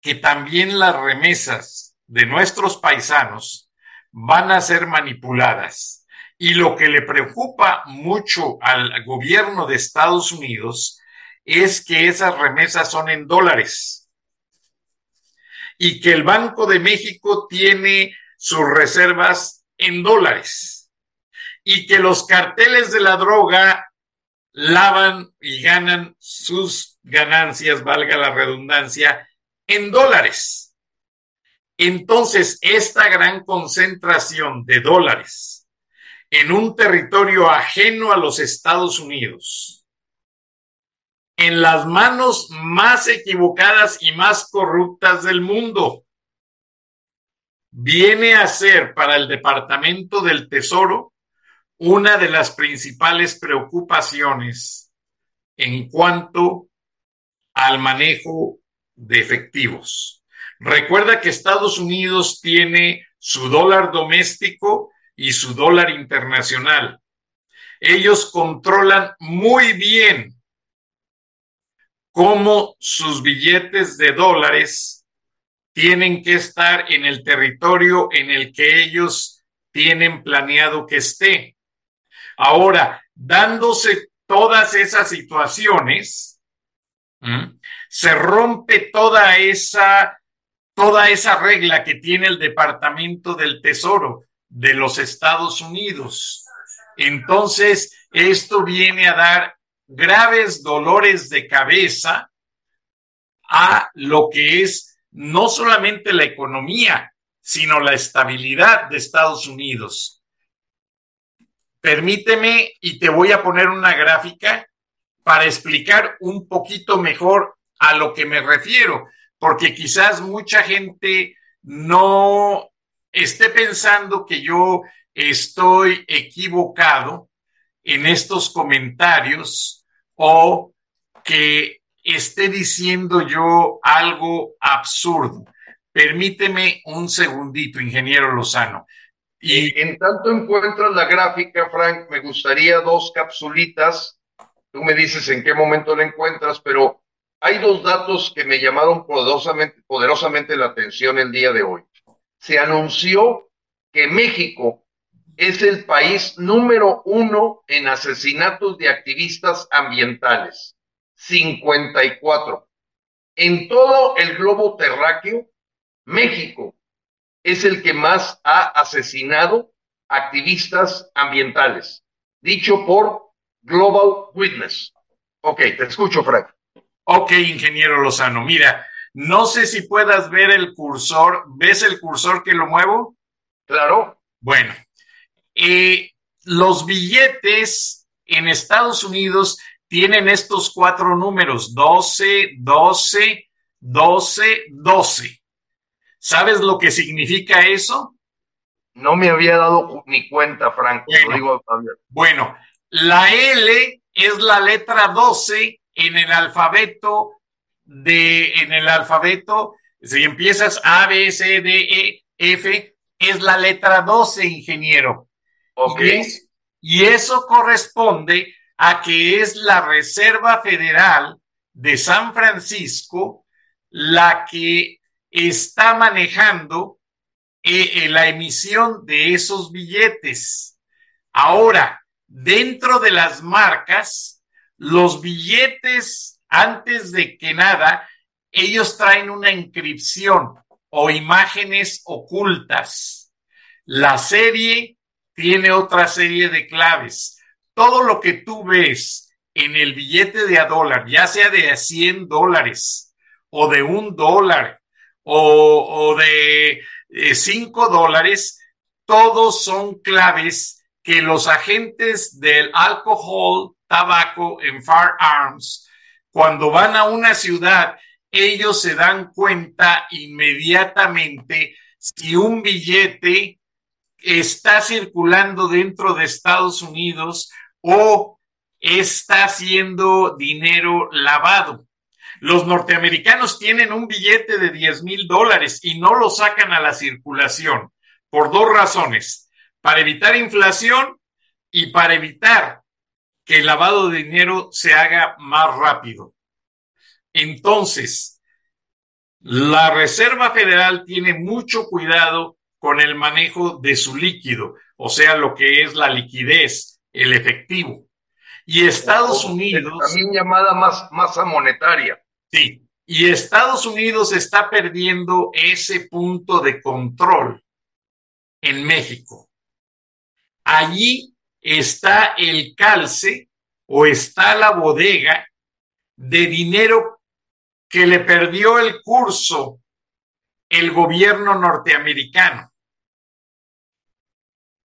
que también las remesas de nuestros paisanos van a ser manipuladas. Y lo que le preocupa mucho al gobierno de Estados Unidos es que esas remesas son en dólares y que el Banco de México tiene sus reservas en dólares y que los carteles de la droga lavan y ganan sus ganancias, valga la redundancia, en dólares. Entonces, esta gran concentración de dólares en un territorio ajeno a los Estados Unidos, en las manos más equivocadas y más corruptas del mundo, viene a ser para el Departamento del Tesoro una de las principales preocupaciones en cuanto al manejo de efectivos. Recuerda que Estados Unidos tiene su dólar doméstico y su dólar internacional. Ellos controlan muy bien cómo sus billetes de dólares tienen que estar en el territorio en el que ellos tienen planeado que esté. Ahora, dándose todas esas situaciones, se rompe toda esa, toda esa regla que tiene el Departamento del Tesoro de los Estados Unidos. Entonces, esto viene a dar graves dolores de cabeza a lo que es no solamente la economía, sino la estabilidad de Estados Unidos. Permíteme y te voy a poner una gráfica para explicar un poquito mejor a lo que me refiero, porque quizás mucha gente no esté pensando que yo estoy equivocado en estos comentarios o que esté diciendo yo algo absurdo. Permíteme un segundito, ingeniero Lozano. Y en tanto encuentras la gráfica, Frank, me gustaría dos capsulitas. Tú me dices en qué momento la encuentras, pero hay dos datos que me llamaron poderosamente, poderosamente la atención el día de hoy. Se anunció que México es el país número uno en asesinatos de activistas ambientales. 54. En todo el globo terráqueo, México es el que más ha asesinado activistas ambientales, dicho por Global Witness. Ok, te escucho, Frank. Ok, ingeniero Lozano, mira, no sé si puedas ver el cursor. ¿Ves el cursor que lo muevo? Claro. Bueno, eh, los billetes en Estados Unidos tienen estos cuatro números, 12, 12, 12, 12. ¿Sabes lo que significa eso? No me había dado ni cuenta, Frank. Bueno, bueno, la L es la letra 12 en el alfabeto de, en el alfabeto, si empiezas A, B, C, D, E, F, es la letra 12, ingeniero. Ok. Y, eso corresponde a que es la Reserva Federal de San Francisco la que está manejando eh, eh, la emisión de esos billetes. Ahora, dentro de las marcas, los billetes, antes de que nada, ellos traen una inscripción o imágenes ocultas. La serie tiene otra serie de claves. Todo lo que tú ves en el billete de a dólar, ya sea de a 100 dólares o de un dólar o, de 5 eh, dólares, todos son claves que los agentes del alcohol tabaco en Firearms, cuando van a una ciudad, ellos se dan cuenta inmediatamente si un billete está circulando dentro de Estados Unidos o está siendo dinero lavado. Los norteamericanos tienen un billete de 10 mil dólares y no lo sacan a la circulación por dos razones, para evitar inflación y para evitar que el lavado de dinero se haga más rápido. Entonces, la Reserva Federal tiene mucho cuidado con el manejo de su líquido, o sea, lo que es la liquidez, el efectivo. Y Estados Unidos... También llamada masa monetaria. Sí, y Estados Unidos está perdiendo ese punto de control en México. Allí está el calce o está la bodega de dinero que le perdió el curso el gobierno norteamericano.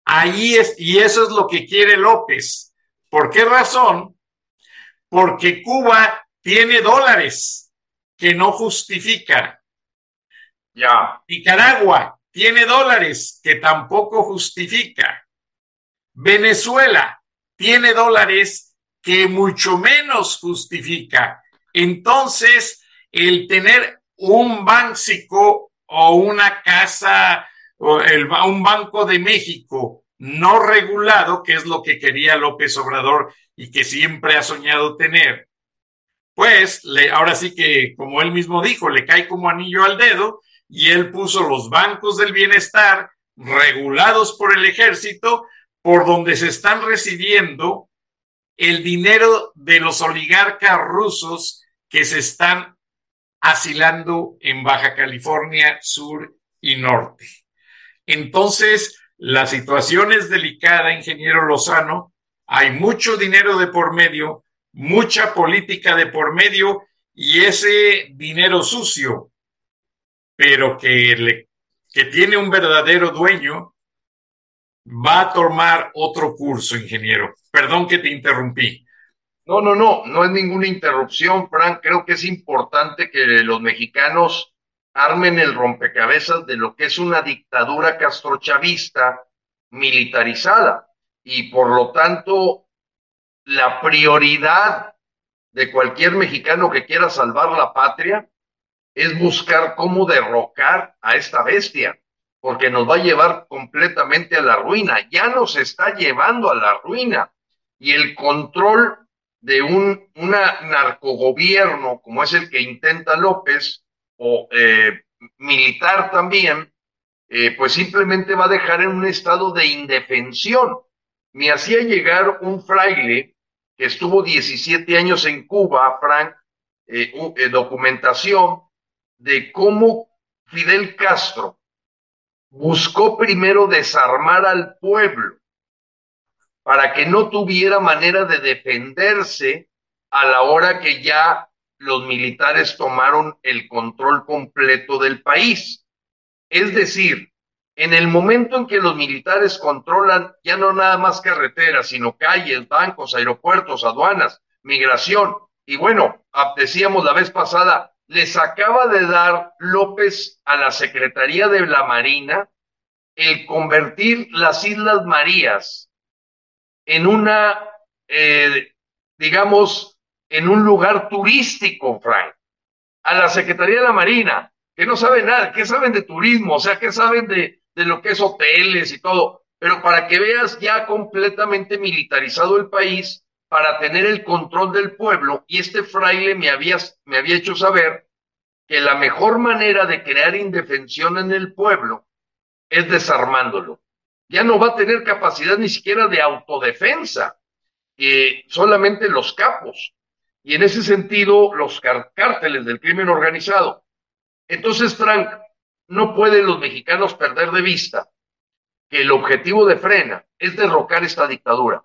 Ahí es, y eso es lo que quiere López. ¿Por qué razón? Porque Cuba tiene dólares que no justifica. Ya. Nicaragua tiene dólares que tampoco justifica. Venezuela tiene dólares que mucho menos justifica. Entonces, el tener un básico o una casa o el, un banco de México no regulado, que es lo que quería López Obrador y que siempre ha soñado tener, pues le, ahora sí que, como él mismo dijo, le cae como anillo al dedo y él puso los bancos del bienestar regulados por el ejército, por donde se están recibiendo el dinero de los oligarcas rusos que se están asilando en Baja California Sur y Norte. Entonces, la situación es delicada, ingeniero Lozano. Hay mucho dinero de por medio, mucha política de por medio y ese dinero sucio, pero que, le, que tiene un verdadero dueño, va a tomar otro curso, ingeniero. Perdón que te interrumpí. No, no, no, no es ninguna interrupción, Frank. Creo que es importante que los mexicanos armen el rompecabezas de lo que es una dictadura castrochavista militarizada y por lo tanto la prioridad de cualquier mexicano que quiera salvar la patria es buscar cómo derrocar a esta bestia, porque nos va a llevar completamente a la ruina, ya nos está llevando a la ruina. Y el control de un una narcogobierno como es el que intenta López, o eh, militar también, eh, pues simplemente va a dejar en un estado de indefensión me hacía llegar un fraile estuvo 17 años en Cuba, Frank, eh, eh, documentación de cómo Fidel Castro buscó primero desarmar al pueblo para que no tuviera manera de defenderse a la hora que ya los militares tomaron el control completo del país. Es decir, en el momento en que los militares controlan ya no nada más carreteras, sino calles, bancos, aeropuertos, aduanas, migración, y bueno, decíamos la vez pasada, les acaba de dar López a la Secretaría de la Marina el convertir las Islas Marías en una, eh, digamos, en un lugar turístico, Frank. A la Secretaría de la Marina, que no saben nada, ¿qué saben de turismo? O sea, ¿qué saben de, de lo que es hoteles y todo, pero para que veas ya completamente militarizado el país para tener el control del pueblo y este fraile me había, me había hecho saber que la mejor manera de crear indefensión en el pueblo es desarmándolo. Ya no va a tener capacidad ni siquiera de autodefensa, eh, solamente los capos. Y en ese sentido, los cárteles del crimen organizado. Entonces, Frank, no pueden los mexicanos perder de vista que el objetivo de Frena es derrocar esta dictadura.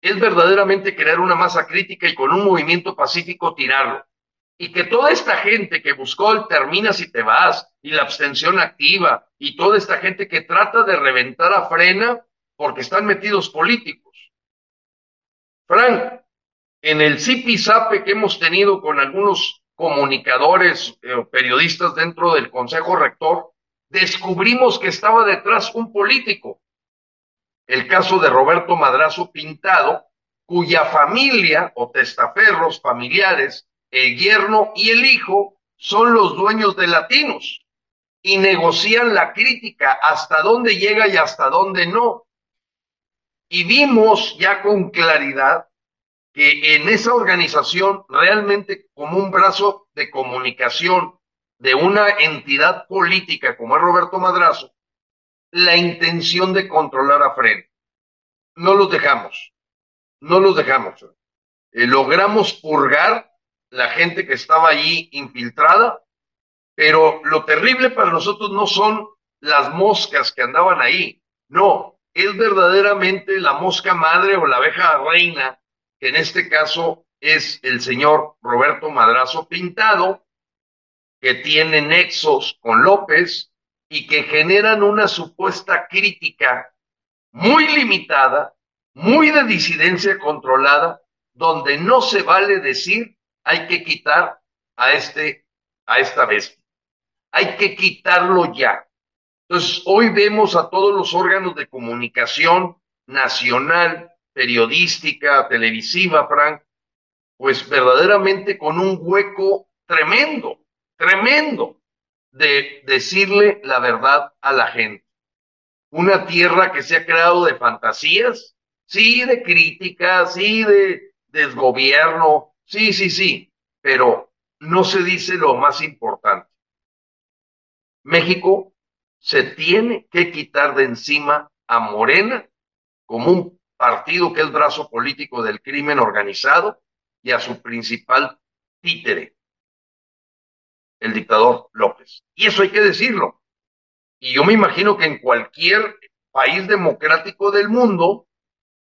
Es verdaderamente crear una masa crítica y con un movimiento pacífico tirarlo. Y que toda esta gente que buscó el termina si te vas y la abstención activa y toda esta gente que trata de reventar a Frena porque están metidos políticos. Frank, en el zipizape que hemos tenido con algunos comunicadores eh, periodistas dentro del Consejo Rector, descubrimos que estaba detrás un político. El caso de Roberto Madrazo Pintado, cuya familia o testaferros familiares, el yerno y el hijo, son los dueños de Latinos y negocian la crítica hasta dónde llega y hasta dónde no. Y vimos ya con claridad que en esa organización, realmente como un brazo de comunicación de una entidad política como es Roberto Madrazo, la intención de controlar a Fren. No los dejamos, no los dejamos. Eh, logramos purgar la gente que estaba allí infiltrada, pero lo terrible para nosotros no son las moscas que andaban ahí, no, es verdaderamente la mosca madre o la abeja reina, que en este caso es el señor Roberto Madrazo Pintado, que tiene nexos con López y que generan una supuesta crítica muy limitada, muy de disidencia controlada, donde no se vale decir hay que quitar a este a esta bestia. Hay que quitarlo ya. Entonces, hoy vemos a todos los órganos de comunicación nacional, periodística, televisiva, Frank, pues verdaderamente con un hueco tremendo, tremendo de decirle la verdad a la gente. Una tierra que se ha creado de fantasías, sí, de críticas, sí, de desgobierno, sí, sí, sí, pero no se dice lo más importante. México se tiene que quitar de encima a Morena como un partido que es brazo político del crimen organizado y a su principal títere, el dictador López. Y eso hay que decirlo. Y yo me imagino que en cualquier país democrático del mundo,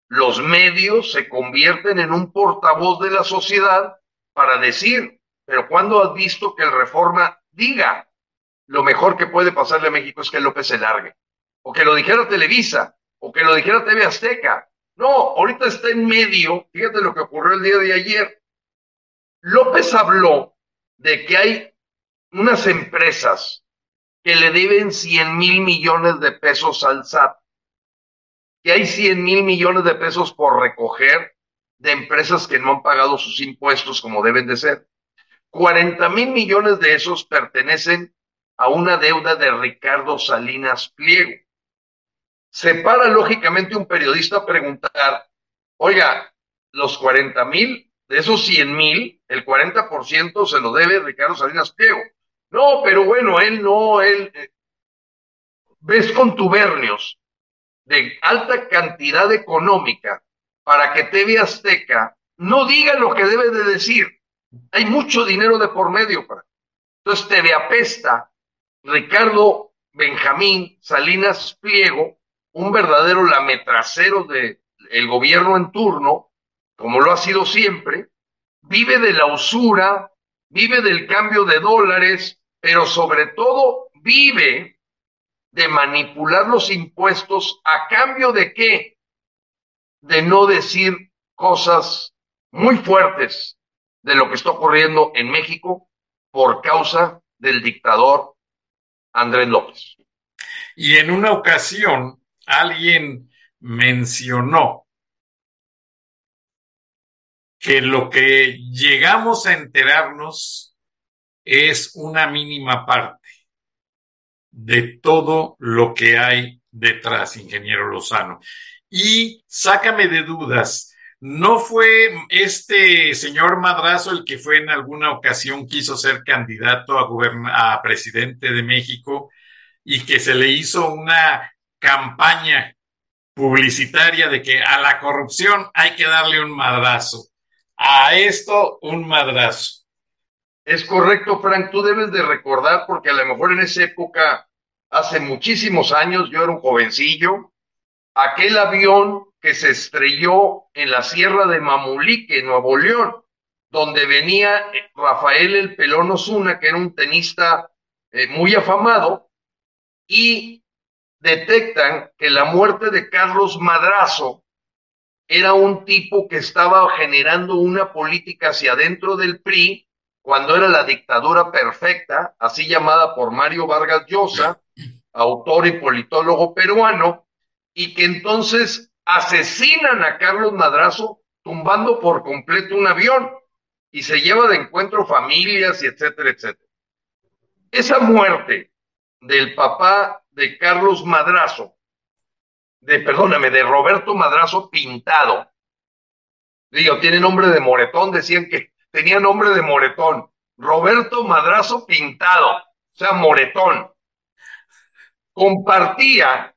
los medios se convierten en un portavoz de la sociedad para decir, pero ¿cuándo has visto que el reforma diga lo mejor que puede pasarle a México es que López se largue. O que lo dijera Televisa, o que lo dijera TV Azteca. No, ahorita está en medio. Fíjate lo que ocurrió el día de ayer. López habló de que hay unas empresas que le deben 100 mil millones de pesos al SAT, que hay 100 mil millones de pesos por recoger de empresas que no han pagado sus impuestos como deben de ser. 40 mil millones de esos pertenecen a una deuda de Ricardo Salinas Pliego. Se para lógicamente un periodista a preguntar, oiga, los 40 mil, de esos 100 mil, el 40% se lo debe Ricardo Salinas Pliego. No, pero bueno, él no, él... Eh, ves contubernios de alta cantidad económica para que TV Azteca no diga lo que debe de decir. Hay mucho dinero de por medio. Para... Entonces TV Apesta Ricardo Benjamín Salinas Pliego, un verdadero lametracero del el gobierno en turno, como lo ha sido siempre, vive de la usura, vive del cambio de dólares, pero sobre todo vive de manipular los impuestos a cambio de qué? De no decir cosas muy fuertes de lo que está ocurriendo en México por causa del dictador Andrés López. Y en una ocasión alguien mencionó que lo que llegamos a enterarnos es una mínima parte de todo lo que hay detrás, ingeniero Lozano. Y sácame de dudas, ¿No fue este señor Madrazo el que fue en alguna ocasión quiso ser candidato a, a presidente de México y que se le hizo una campaña publicitaria de que a la corrupción hay que darle un madrazo, a esto un madrazo? Es correcto, Frank, tú debes de recordar porque a lo mejor en esa época, hace muchísimos años, yo era un jovencillo, aquel avión que se estrelló en la sierra de Mamulique, Nuevo León, donde venía Rafael el Pelón Osuna, que era un tenista eh, muy afamado, y detectan que la muerte de Carlos Madrazo era un tipo que estaba generando una política hacia adentro del PRI cuando era la dictadura perfecta, así llamada por Mario Vargas Llosa, autor y politólogo peruano, y que entonces asesinan a Carlos Madrazo tumbando por completo un avión y se lleva de encuentro familias y etcétera, etcétera. Esa muerte del papá de Carlos Madrazo, de, perdóname, de Roberto Madrazo Pintado, Digo, tiene nombre de moretón, decían que tenía nombre de moretón. Roberto Madrazo Pintado, o sea, moretón. Compartía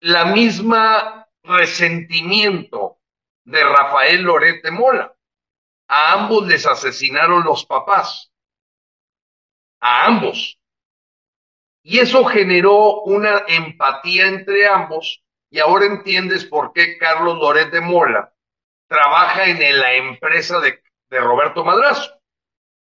la misma resentimiento de Rafael Lorete Mola. A ambos les asesinaron los papás. A ambos. Y eso generó una empatía entre ambos y ahora entiendes por qué Carlos Loret de Mola trabaja en la empresa de, de Roberto Madrazo.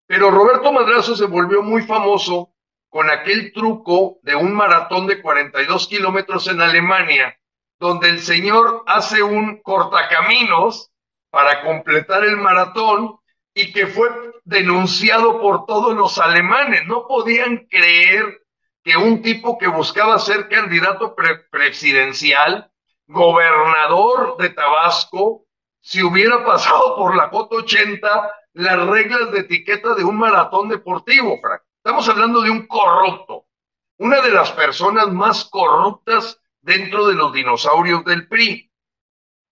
Pero Roberto Madrazo se volvió muy famoso con aquel truco de un maratón de 42 kilómetros en Alemania, donde el señor hace un cortacaminos para completar el maratón y que fue denunciado por todos los alemanes. No podían creer que un tipo que buscaba ser candidato presidencial, gobernador de Tabasco, si hubiera pasado por la Cota 80 las reglas de etiqueta de un maratón deportivo, Frank. Estamos hablando de un corrupto, una de las personas más corruptas dentro de los dinosaurios del PRI.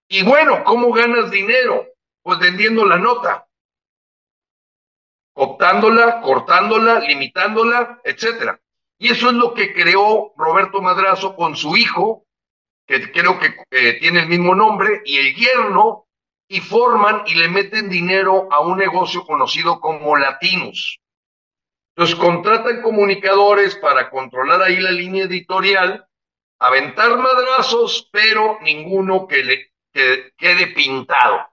Y bueno, ¿cómo ganas dinero? Pues vendiendo la nota, optándola, cortándola, limitándola, etcétera. Y eso es lo que creó Roberto Madrazo con su hijo, que creo que eh, tiene el mismo nombre, y el yerno, y forman y le meten dinero a un negocio conocido como Latinus. Entonces contratan comunicadores para controlar ahí la línea editorial, aventar madrazos, pero ninguno que le quede pintado.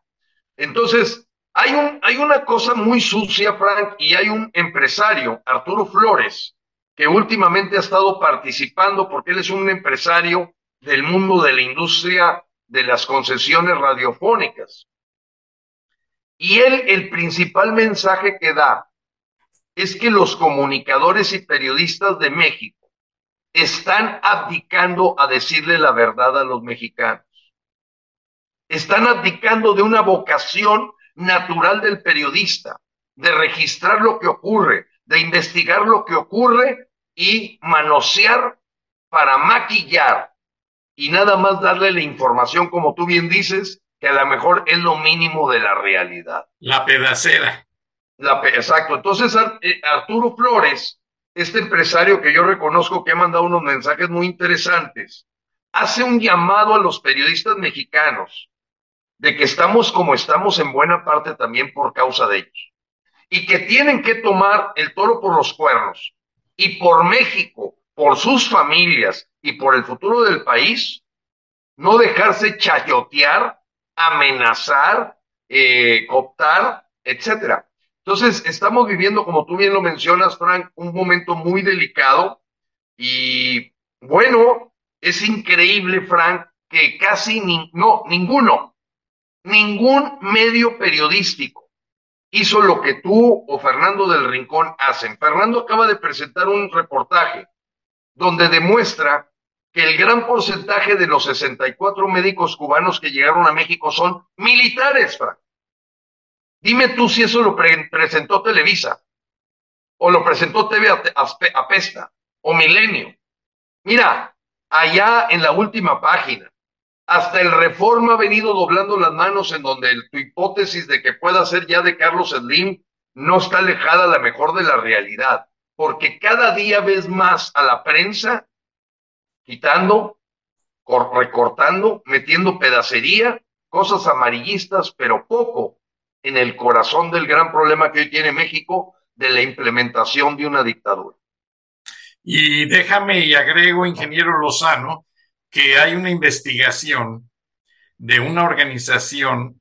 Entonces, hay, un, hay una cosa muy sucia, Frank, y hay un empresario, Arturo Flores, que últimamente ha estado participando porque él es un empresario del mundo de la industria de las concesiones radiofónicas. Y él, el principal mensaje que da es que los comunicadores y periodistas de México están abdicando a decirle la verdad a los mexicanos. Están abdicando de una vocación natural del periodista, de registrar lo que ocurre, de investigar lo que ocurre y manosear para maquillar y nada más darle la información, como tú bien dices, que a lo mejor es lo mínimo de la realidad. La pedacera. La, exacto. Entonces, eh, Arturo Flores, este empresario que yo reconozco que ha mandado unos mensajes muy interesantes, hace un llamado a los periodistas mexicanos de que estamos como estamos en buena parte también por causa de ellos y que tienen que tomar el toro por los cuernos y por México, por sus familias y por el futuro del país, no dejarse chayotear, amenazar, eh, cooptar, etcétera. Entonces, estamos viviendo, como tú bien lo mencionas, Frank, un momento muy delicado y bueno, es increíble, Frank, que casi ni, no, ninguno, ningún medio periodístico hizo lo que tú o Fernando del Rincón hacen. Fernando acaba de presentar un reportaje donde demuestra que el gran porcentaje de los 64 médicos cubanos que llegaron a México son militares, Frank. Dime tú si eso lo presentó Televisa, o lo presentó TV Apesta, o Milenio. Mira, allá en la última página, hasta el Reforma ha venido doblando las manos en donde tu hipótesis de que pueda ser ya de Carlos Slim no está alejada la mejor de la realidad, porque cada día ves más a la prensa quitando, recortando, metiendo pedacería, cosas amarillistas, pero poco en el corazón del gran problema que hoy tiene México de la implementación de una dictadura. Y déjame y agrego, ingeniero Lozano, que hay una investigación de una organización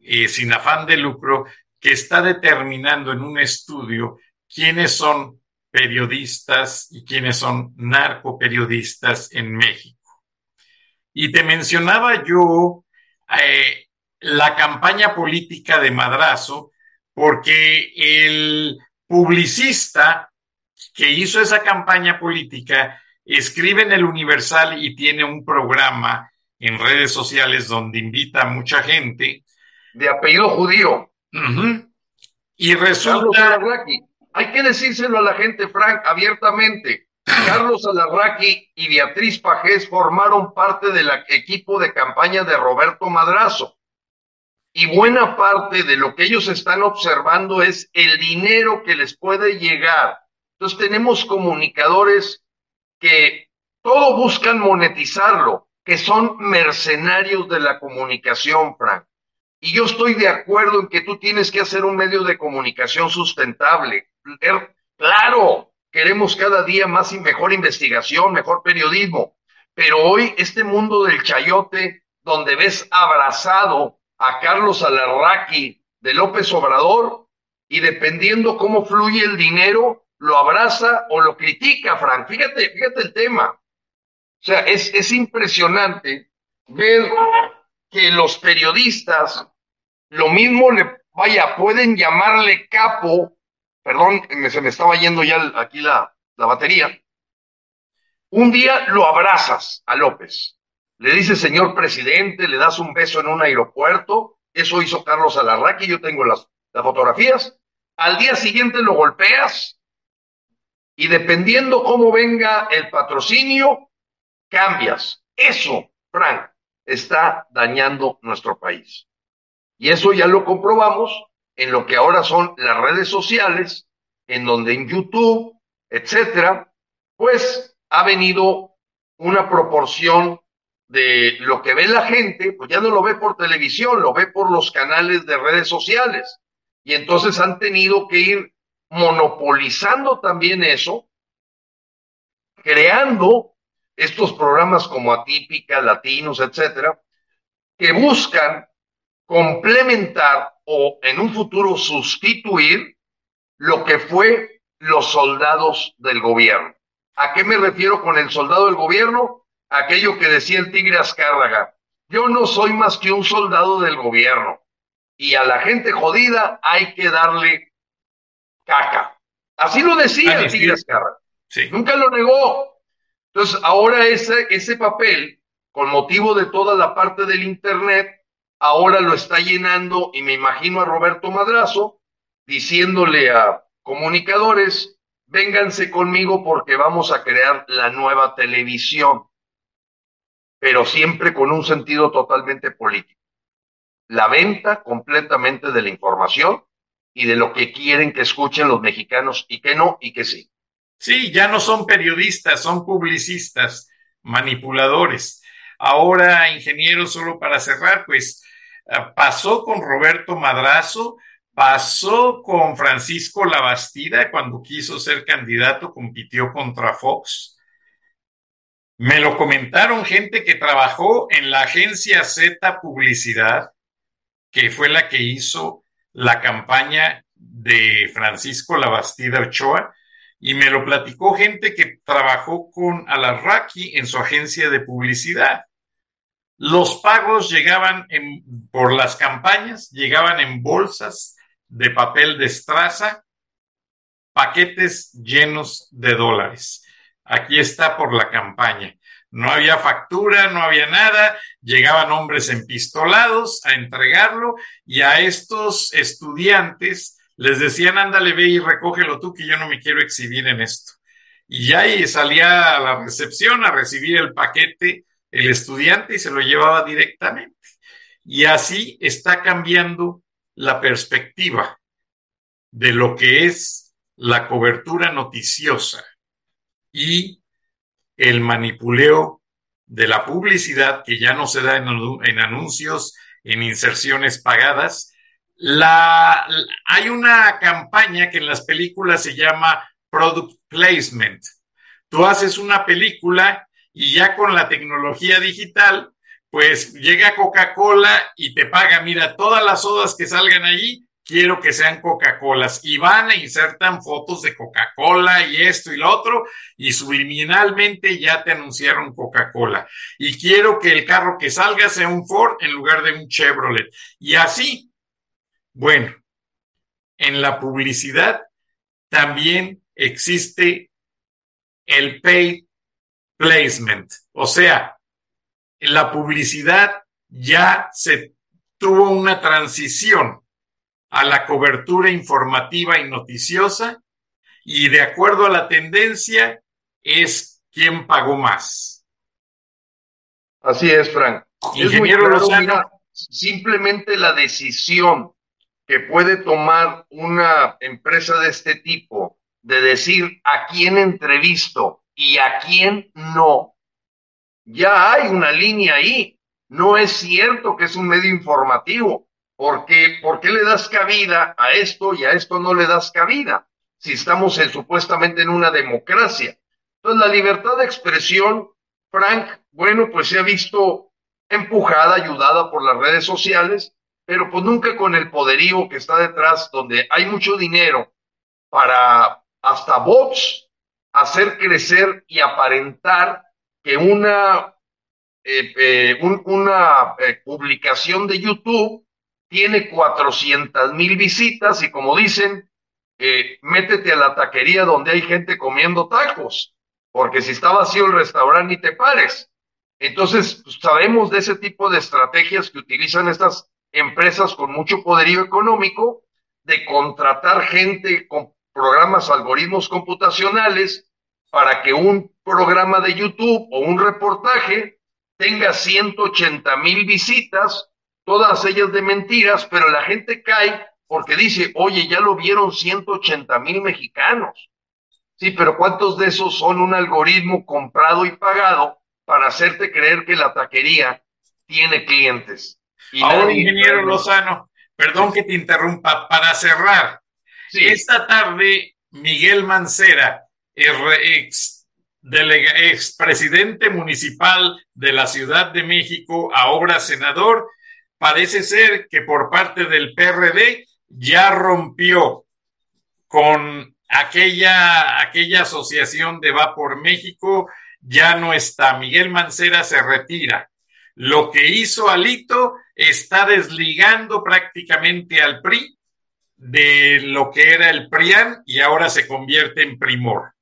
eh, sin afán de lucro que está determinando en un estudio quiénes son periodistas y quiénes son narcoperiodistas en México. Y te mencionaba yo eh, la campaña política de Madrazo, porque el publicista que hizo esa campaña política escribe en el Universal y tiene un programa en redes sociales donde invita a mucha gente. De apellido judío. Y resulta... Hay que decírselo a la gente, Frank, abiertamente. Carlos Alarraqui y Beatriz Pajés formaron parte del equipo de campaña de Roberto Madrazo. y buena parte de lo que ellos están observando es el dinero que les puede llegar. Entonces tenemos comunicadores que todo buscan monetizarlo, que son mercenarios de la comunicación, Frank. Y yo estoy de acuerdo en que tú tienes que hacer un medio de comunicación sustentable. Claro, queremos cada día más y mejor investigación, mejor periodismo, pero hoy este mundo del chayote, donde ves abrazado a Carlos Alarraqui de López Obrador y dependiendo cómo fluye el dinero, lo abraza o lo critica, Frank. Fíjate, fíjate el tema. O sea, es, es impresionante ver que los periodistas, lo mismo le, vaya, pueden llamarle capo, perdón, se me estaba yendo ya aquí la, la batería. Un día lo abrazas a López le dice señor presidente, le das un beso en un aeropuerto, eso hizo Carlos Alarraqui, yo tengo las, las fotografías, al día siguiente lo golpeas y dependiendo cómo venga el patrocinio, cambias. Eso, Frank, está dañando nuestro país. Y eso ya lo comprobamos en lo que ahora son las redes sociales, en donde en YouTube, etcétera, pues ha venido una proporción de lo que ve la gente, pues ya no lo ve por televisión, lo ve por los canales de redes sociales. Y entonces han tenido que ir monopolizando también eso, creando estos programas como Atípica, Latinos, etcétera, que buscan complementar o en un futuro sustituir lo que fue los soldados del gobierno. ¿A qué me refiero con el soldado del gobierno? aquello que decía el tigre Azcárraga, yo no soy más que un soldado del gobierno y a la gente jodida hay que darle caca. Así lo decía el tigre Azcárraga. Nunca lo negó. Entonces, ahora ese, ese papel, con motivo de toda la parte del Internet, ahora lo está llenando y me imagino a Roberto Madrazo diciéndole a comunicadores, vénganse conmigo porque vamos a crear la nueva televisión pero siempre con un sentido totalmente político. La venta completamente de la información y de lo que quieren que escuchen los mexicanos y que no y que sí. Sí, ya no son periodistas, son publicistas, manipuladores. Ahora, ingeniero, solo para cerrar, pues ah, pasó con Roberto Madrazo, pasó con Francisco Labastida cuando quiso ser candidato, compitió contra Fox me lo comentaron gente que trabajó en la agencia Z Publicidad, que fue la que hizo la campaña de Francisco Labastida Ochoa, y me lo platicó gente que trabajó con Alarraqui en su agencia de publicidad. Los pagos llegaban por las campañas, llegaban en bolsas de papel de estraza, paquetes llenos de dólares aquí está por la campaña. No había factura, no había nada, llegaban hombres empistolados a entregarlo y a estos estudiantes les decían, ándale, ve y recógelo tú, que yo no me quiero exhibir en esto. Y ahí salía a la recepción a recibir el paquete el estudiante y se lo llevaba directamente. Y así está cambiando la perspectiva de lo que es la cobertura noticiosa y el manipuleo de la publicidad que ya no se da en, anuncios, en inserciones pagadas. La, hay una campaña que en las películas se llama product placement. Tú haces una película y ya con la tecnología digital, pues llega Coca-Cola y te paga, mira, todas las sodas que salgan allí quiero que sean Coca-Colas. Y van e insertan fotos de Coca-Cola y esto y lo otro y subliminalmente ya te anunciaron Coca-Cola. Y quiero que el carro que salga sea un Ford en lugar de un Chevrolet. Y así. Bueno, en la publicidad también existe el pay placement, o sea, la publicidad ya se tuvo una transición a la cobertura informativa y noticiosa y de acuerdo a la tendencia es quién pagó más. Así es, Frank. Ingeniero Lozano, simplemente la decisión que puede tomar una empresa de este tipo de decir a quién entrevisto y a quién no. Ya hay una línea ahí. No es cierto que es un medio informativo. Porque, ¿Por qué le das cabida a esto y a esto no le das cabida? Si estamos en, supuestamente en una democracia. Entonces, la libertad de expresión, Frank, bueno, pues se ha visto empujada, ayudada por las redes sociales, pero pues nunca con el poderío que está detrás, donde hay mucho dinero para hasta bots hacer crecer y aparentar que una, eh, eh, una eh, publicación de YouTube tiene 400 mil visitas y como dicen, métete a la taquería donde hay gente comiendo tacos, porque si está vacío el restaurante ni te pares. Entonces, pues, sabemos de ese tipo de estrategias que utilizan estas empresas con mucho poderío económico de contratar gente con programas, algoritmos computacionales para que un programa de YouTube o un reportaje tenga 180 mil visitas, todas ellas de mentiras, pero la gente cae porque dice, oye, ya lo vieron 180 mil mexicanos. Sí, pero ¿cuántos de esos son un algoritmo comprado y pagado para hacerte creer que la taquería tiene clientes? Ahora, ingeniero Lozano, perdón que te interrumpa, para cerrar, esta tarde Miguel Mancera, ex, ex presidente municipal de la Ciudad de México, ahora senador, parece ser que por parte del PRD ya rompió con aquella, aquella asociación de Va por México, ya no está. Miguel Mancera se retira. Lo que hizo Alito está desligando prácticamente al PRI de lo que era el PRIAN y ahora se convierte en Primor.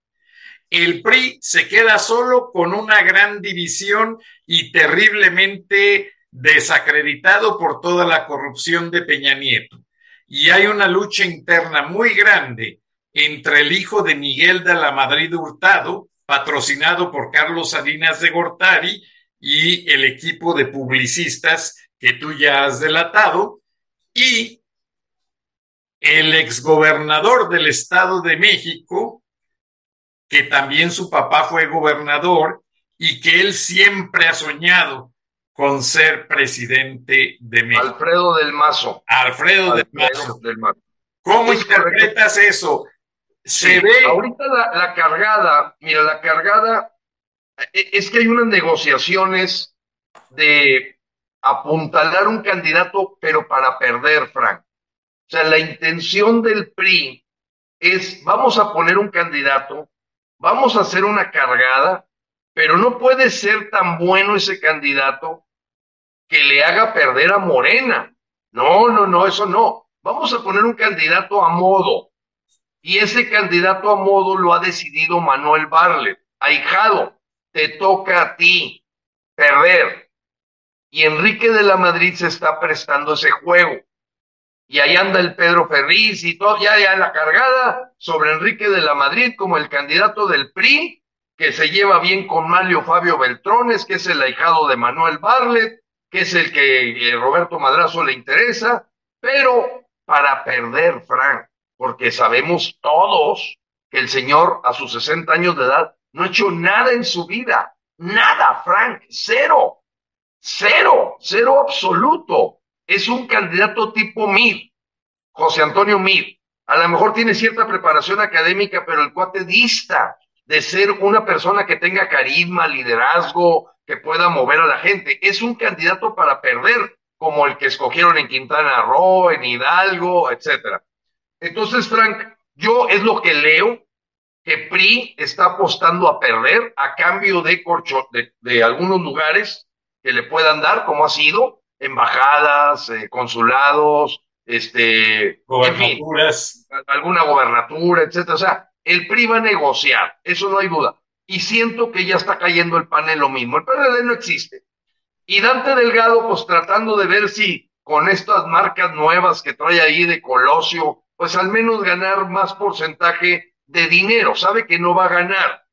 El PRI se queda solo con una gran división y terriblemente desacreditado por toda la corrupción de Peña Nieto. Y hay una lucha interna muy grande entre el hijo de Miguel de la Madrid Hurtado, patrocinado por Carlos Salinas de Gortari, y el equipo de publicistas que tú ya has delatado y el exgobernador del Estado de México, que también su papá fue gobernador y que él siempre ha soñado con ser presidente de México. Alfredo del Mazo. Alfredo, del, Mazo. ¿Cómo interpretas eso? Se ve. Ahorita la cargada, mira, la cargada e, es que hay unas negociaciones de apuntalar un candidato, pero para perder, Frank. O sea, la intención del PRI es, vamos a poner un candidato, vamos a hacer una cargada, pero no puede ser tan bueno ese candidato que le haga perder a Morena. No, no, no, eso no. Vamos a poner un candidato a modo. Y ese candidato a modo lo ha decidido Manuel Barlet, ahijado te toca a ti perder. Y Enrique de la Madrid se está prestando ese juego. Y ahí anda el Pedro Ferriz y todo, ya, ya la cargada sobre Enrique de la Madrid como el candidato del PRI, que se lleva bien con Mario Fabio Beltrones, que es el ahijado de Manuel Barlet, que es el que eh, Roberto Madrazo le interesa, pero para perder, Frank, porque sabemos todos que el señor a sus 60 años de edad no ha hecho nada en su vida. Nada, Frank. Cero. Cero. Cero absoluto. Es un candidato tipo Mir. José Antonio Mir. A lo mejor tiene cierta preparación académica, pero el cuate dista de ser una persona que tenga carisma, liderazgo, que pueda mover a la gente. Es un candidato para perder, como el que escogieron en Quintana Roo, en Hidalgo, etcétera. Entonces, Frank, yo es lo que leo, que PRI está apostando a perder a cambio de, corcho, de, algunos lugares que le puedan dar, como ha sido, embajadas, eh, consulados, este, gobernaturas. alguna gobernatura, etcétera. O sea, el PRI va a negociar, eso no hay duda. Y siento que ya está cayendo el panel lo mismo. El PRD no existe. Y Dante Delgado, pues tratando de ver si con estas marcas nuevas que trae ahí de Colosio, pues al menos ganar más porcentaje de dinero, sabe que no va a ganar.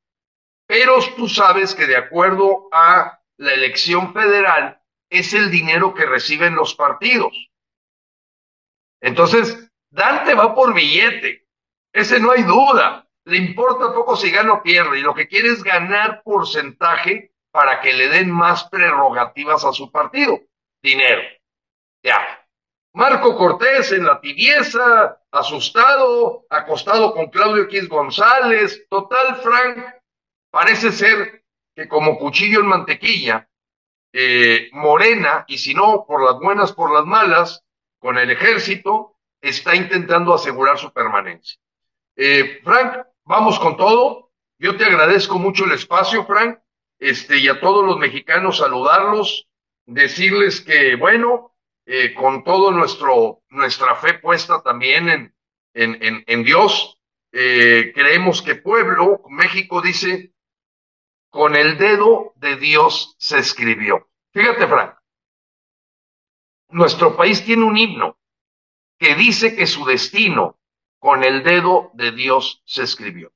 Pero tú sabes que de acuerdo a la elección federal, es el dinero que reciben los partidos. Entonces, Dante va por billete. Ese no hay duda. Le importa poco si gana o pierde. Y lo que quiere es ganar porcentaje para que le den más prerrogativas a su partido. Dinero. Ya. Marco Cortés en la tibieza, asustado, acostado con Claudio X González. Total, Frank, parece ser que como cuchillo en mantequilla, eh, Morena, y si no, por las buenas, por las malas, con el ejército, está intentando asegurar su permanencia. Eh, Frank, vamos con todo. Yo te agradezco mucho el espacio, Frank, este, y a todos los mexicanos saludarlos, decirles que, bueno, eh, con todo nuestro, nuestra fe puesta también en, en, en, Dios, eh, creemos que pueblo, México dice, con el dedo de Dios se escribió. Fíjate, Frank, nuestro país tiene un himno que dice que su destino con el dedo de Dios se escribió.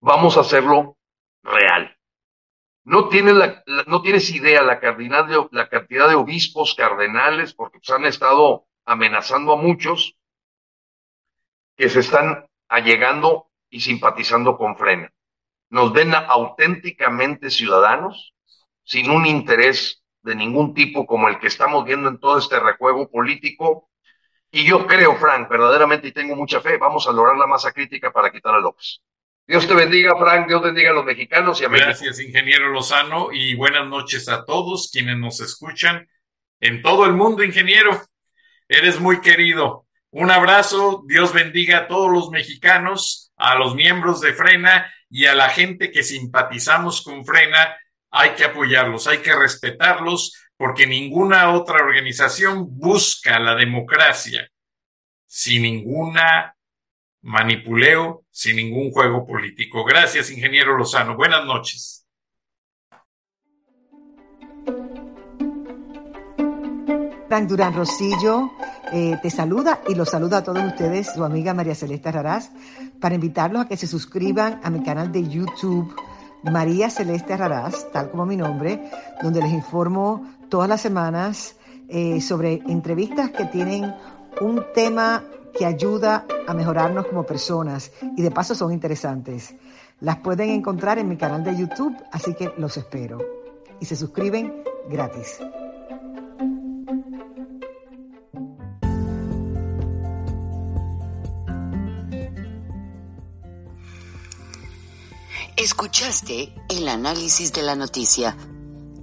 Vamos a hacerlo real. No tienes, la, no tienes idea la cantidad, de, la cantidad de obispos cardenales, porque pues, han estado amenazando a muchos que se están allegando y simpatizando con Frena. Nos ven auténticamente ciudadanos, sin un interés de ningún tipo como el que estamos viendo en todo este recuego político. Y yo creo, Frank, verdaderamente, y tengo mucha fe, vamos a lograr la masa crítica para quitar a López. Dios te bendiga, Frank. Dios bendiga a los mexicanos y a Gracias, ingeniero Lozano, y buenas noches a todos quienes nos escuchan en todo el mundo, ingeniero. Eres muy querido. Un abrazo. Dios bendiga a todos los mexicanos, a los miembros de Frena y a la gente que simpatizamos con Frena. Hay que apoyarlos, hay que respetarlos, porque ninguna otra organización busca la democracia sin ninguna manipuleo sin ningún juego político. Gracias, ingeniero Lozano. Buenas noches. Frank Durán Rosillo eh, te saluda y los saluda a todos ustedes, su amiga María Celeste Raraz, para invitarlos a que se suscriban a mi canal de YouTube María Celeste Raraz, tal como mi nombre, donde les informo todas las semanas eh, sobre entrevistas que tienen un tema que ayuda a mejorarnos como personas y de paso son interesantes. Las pueden encontrar en mi canal de YouTube, así que los espero. Y se suscriben gratis. Escuchaste el análisis de la noticia,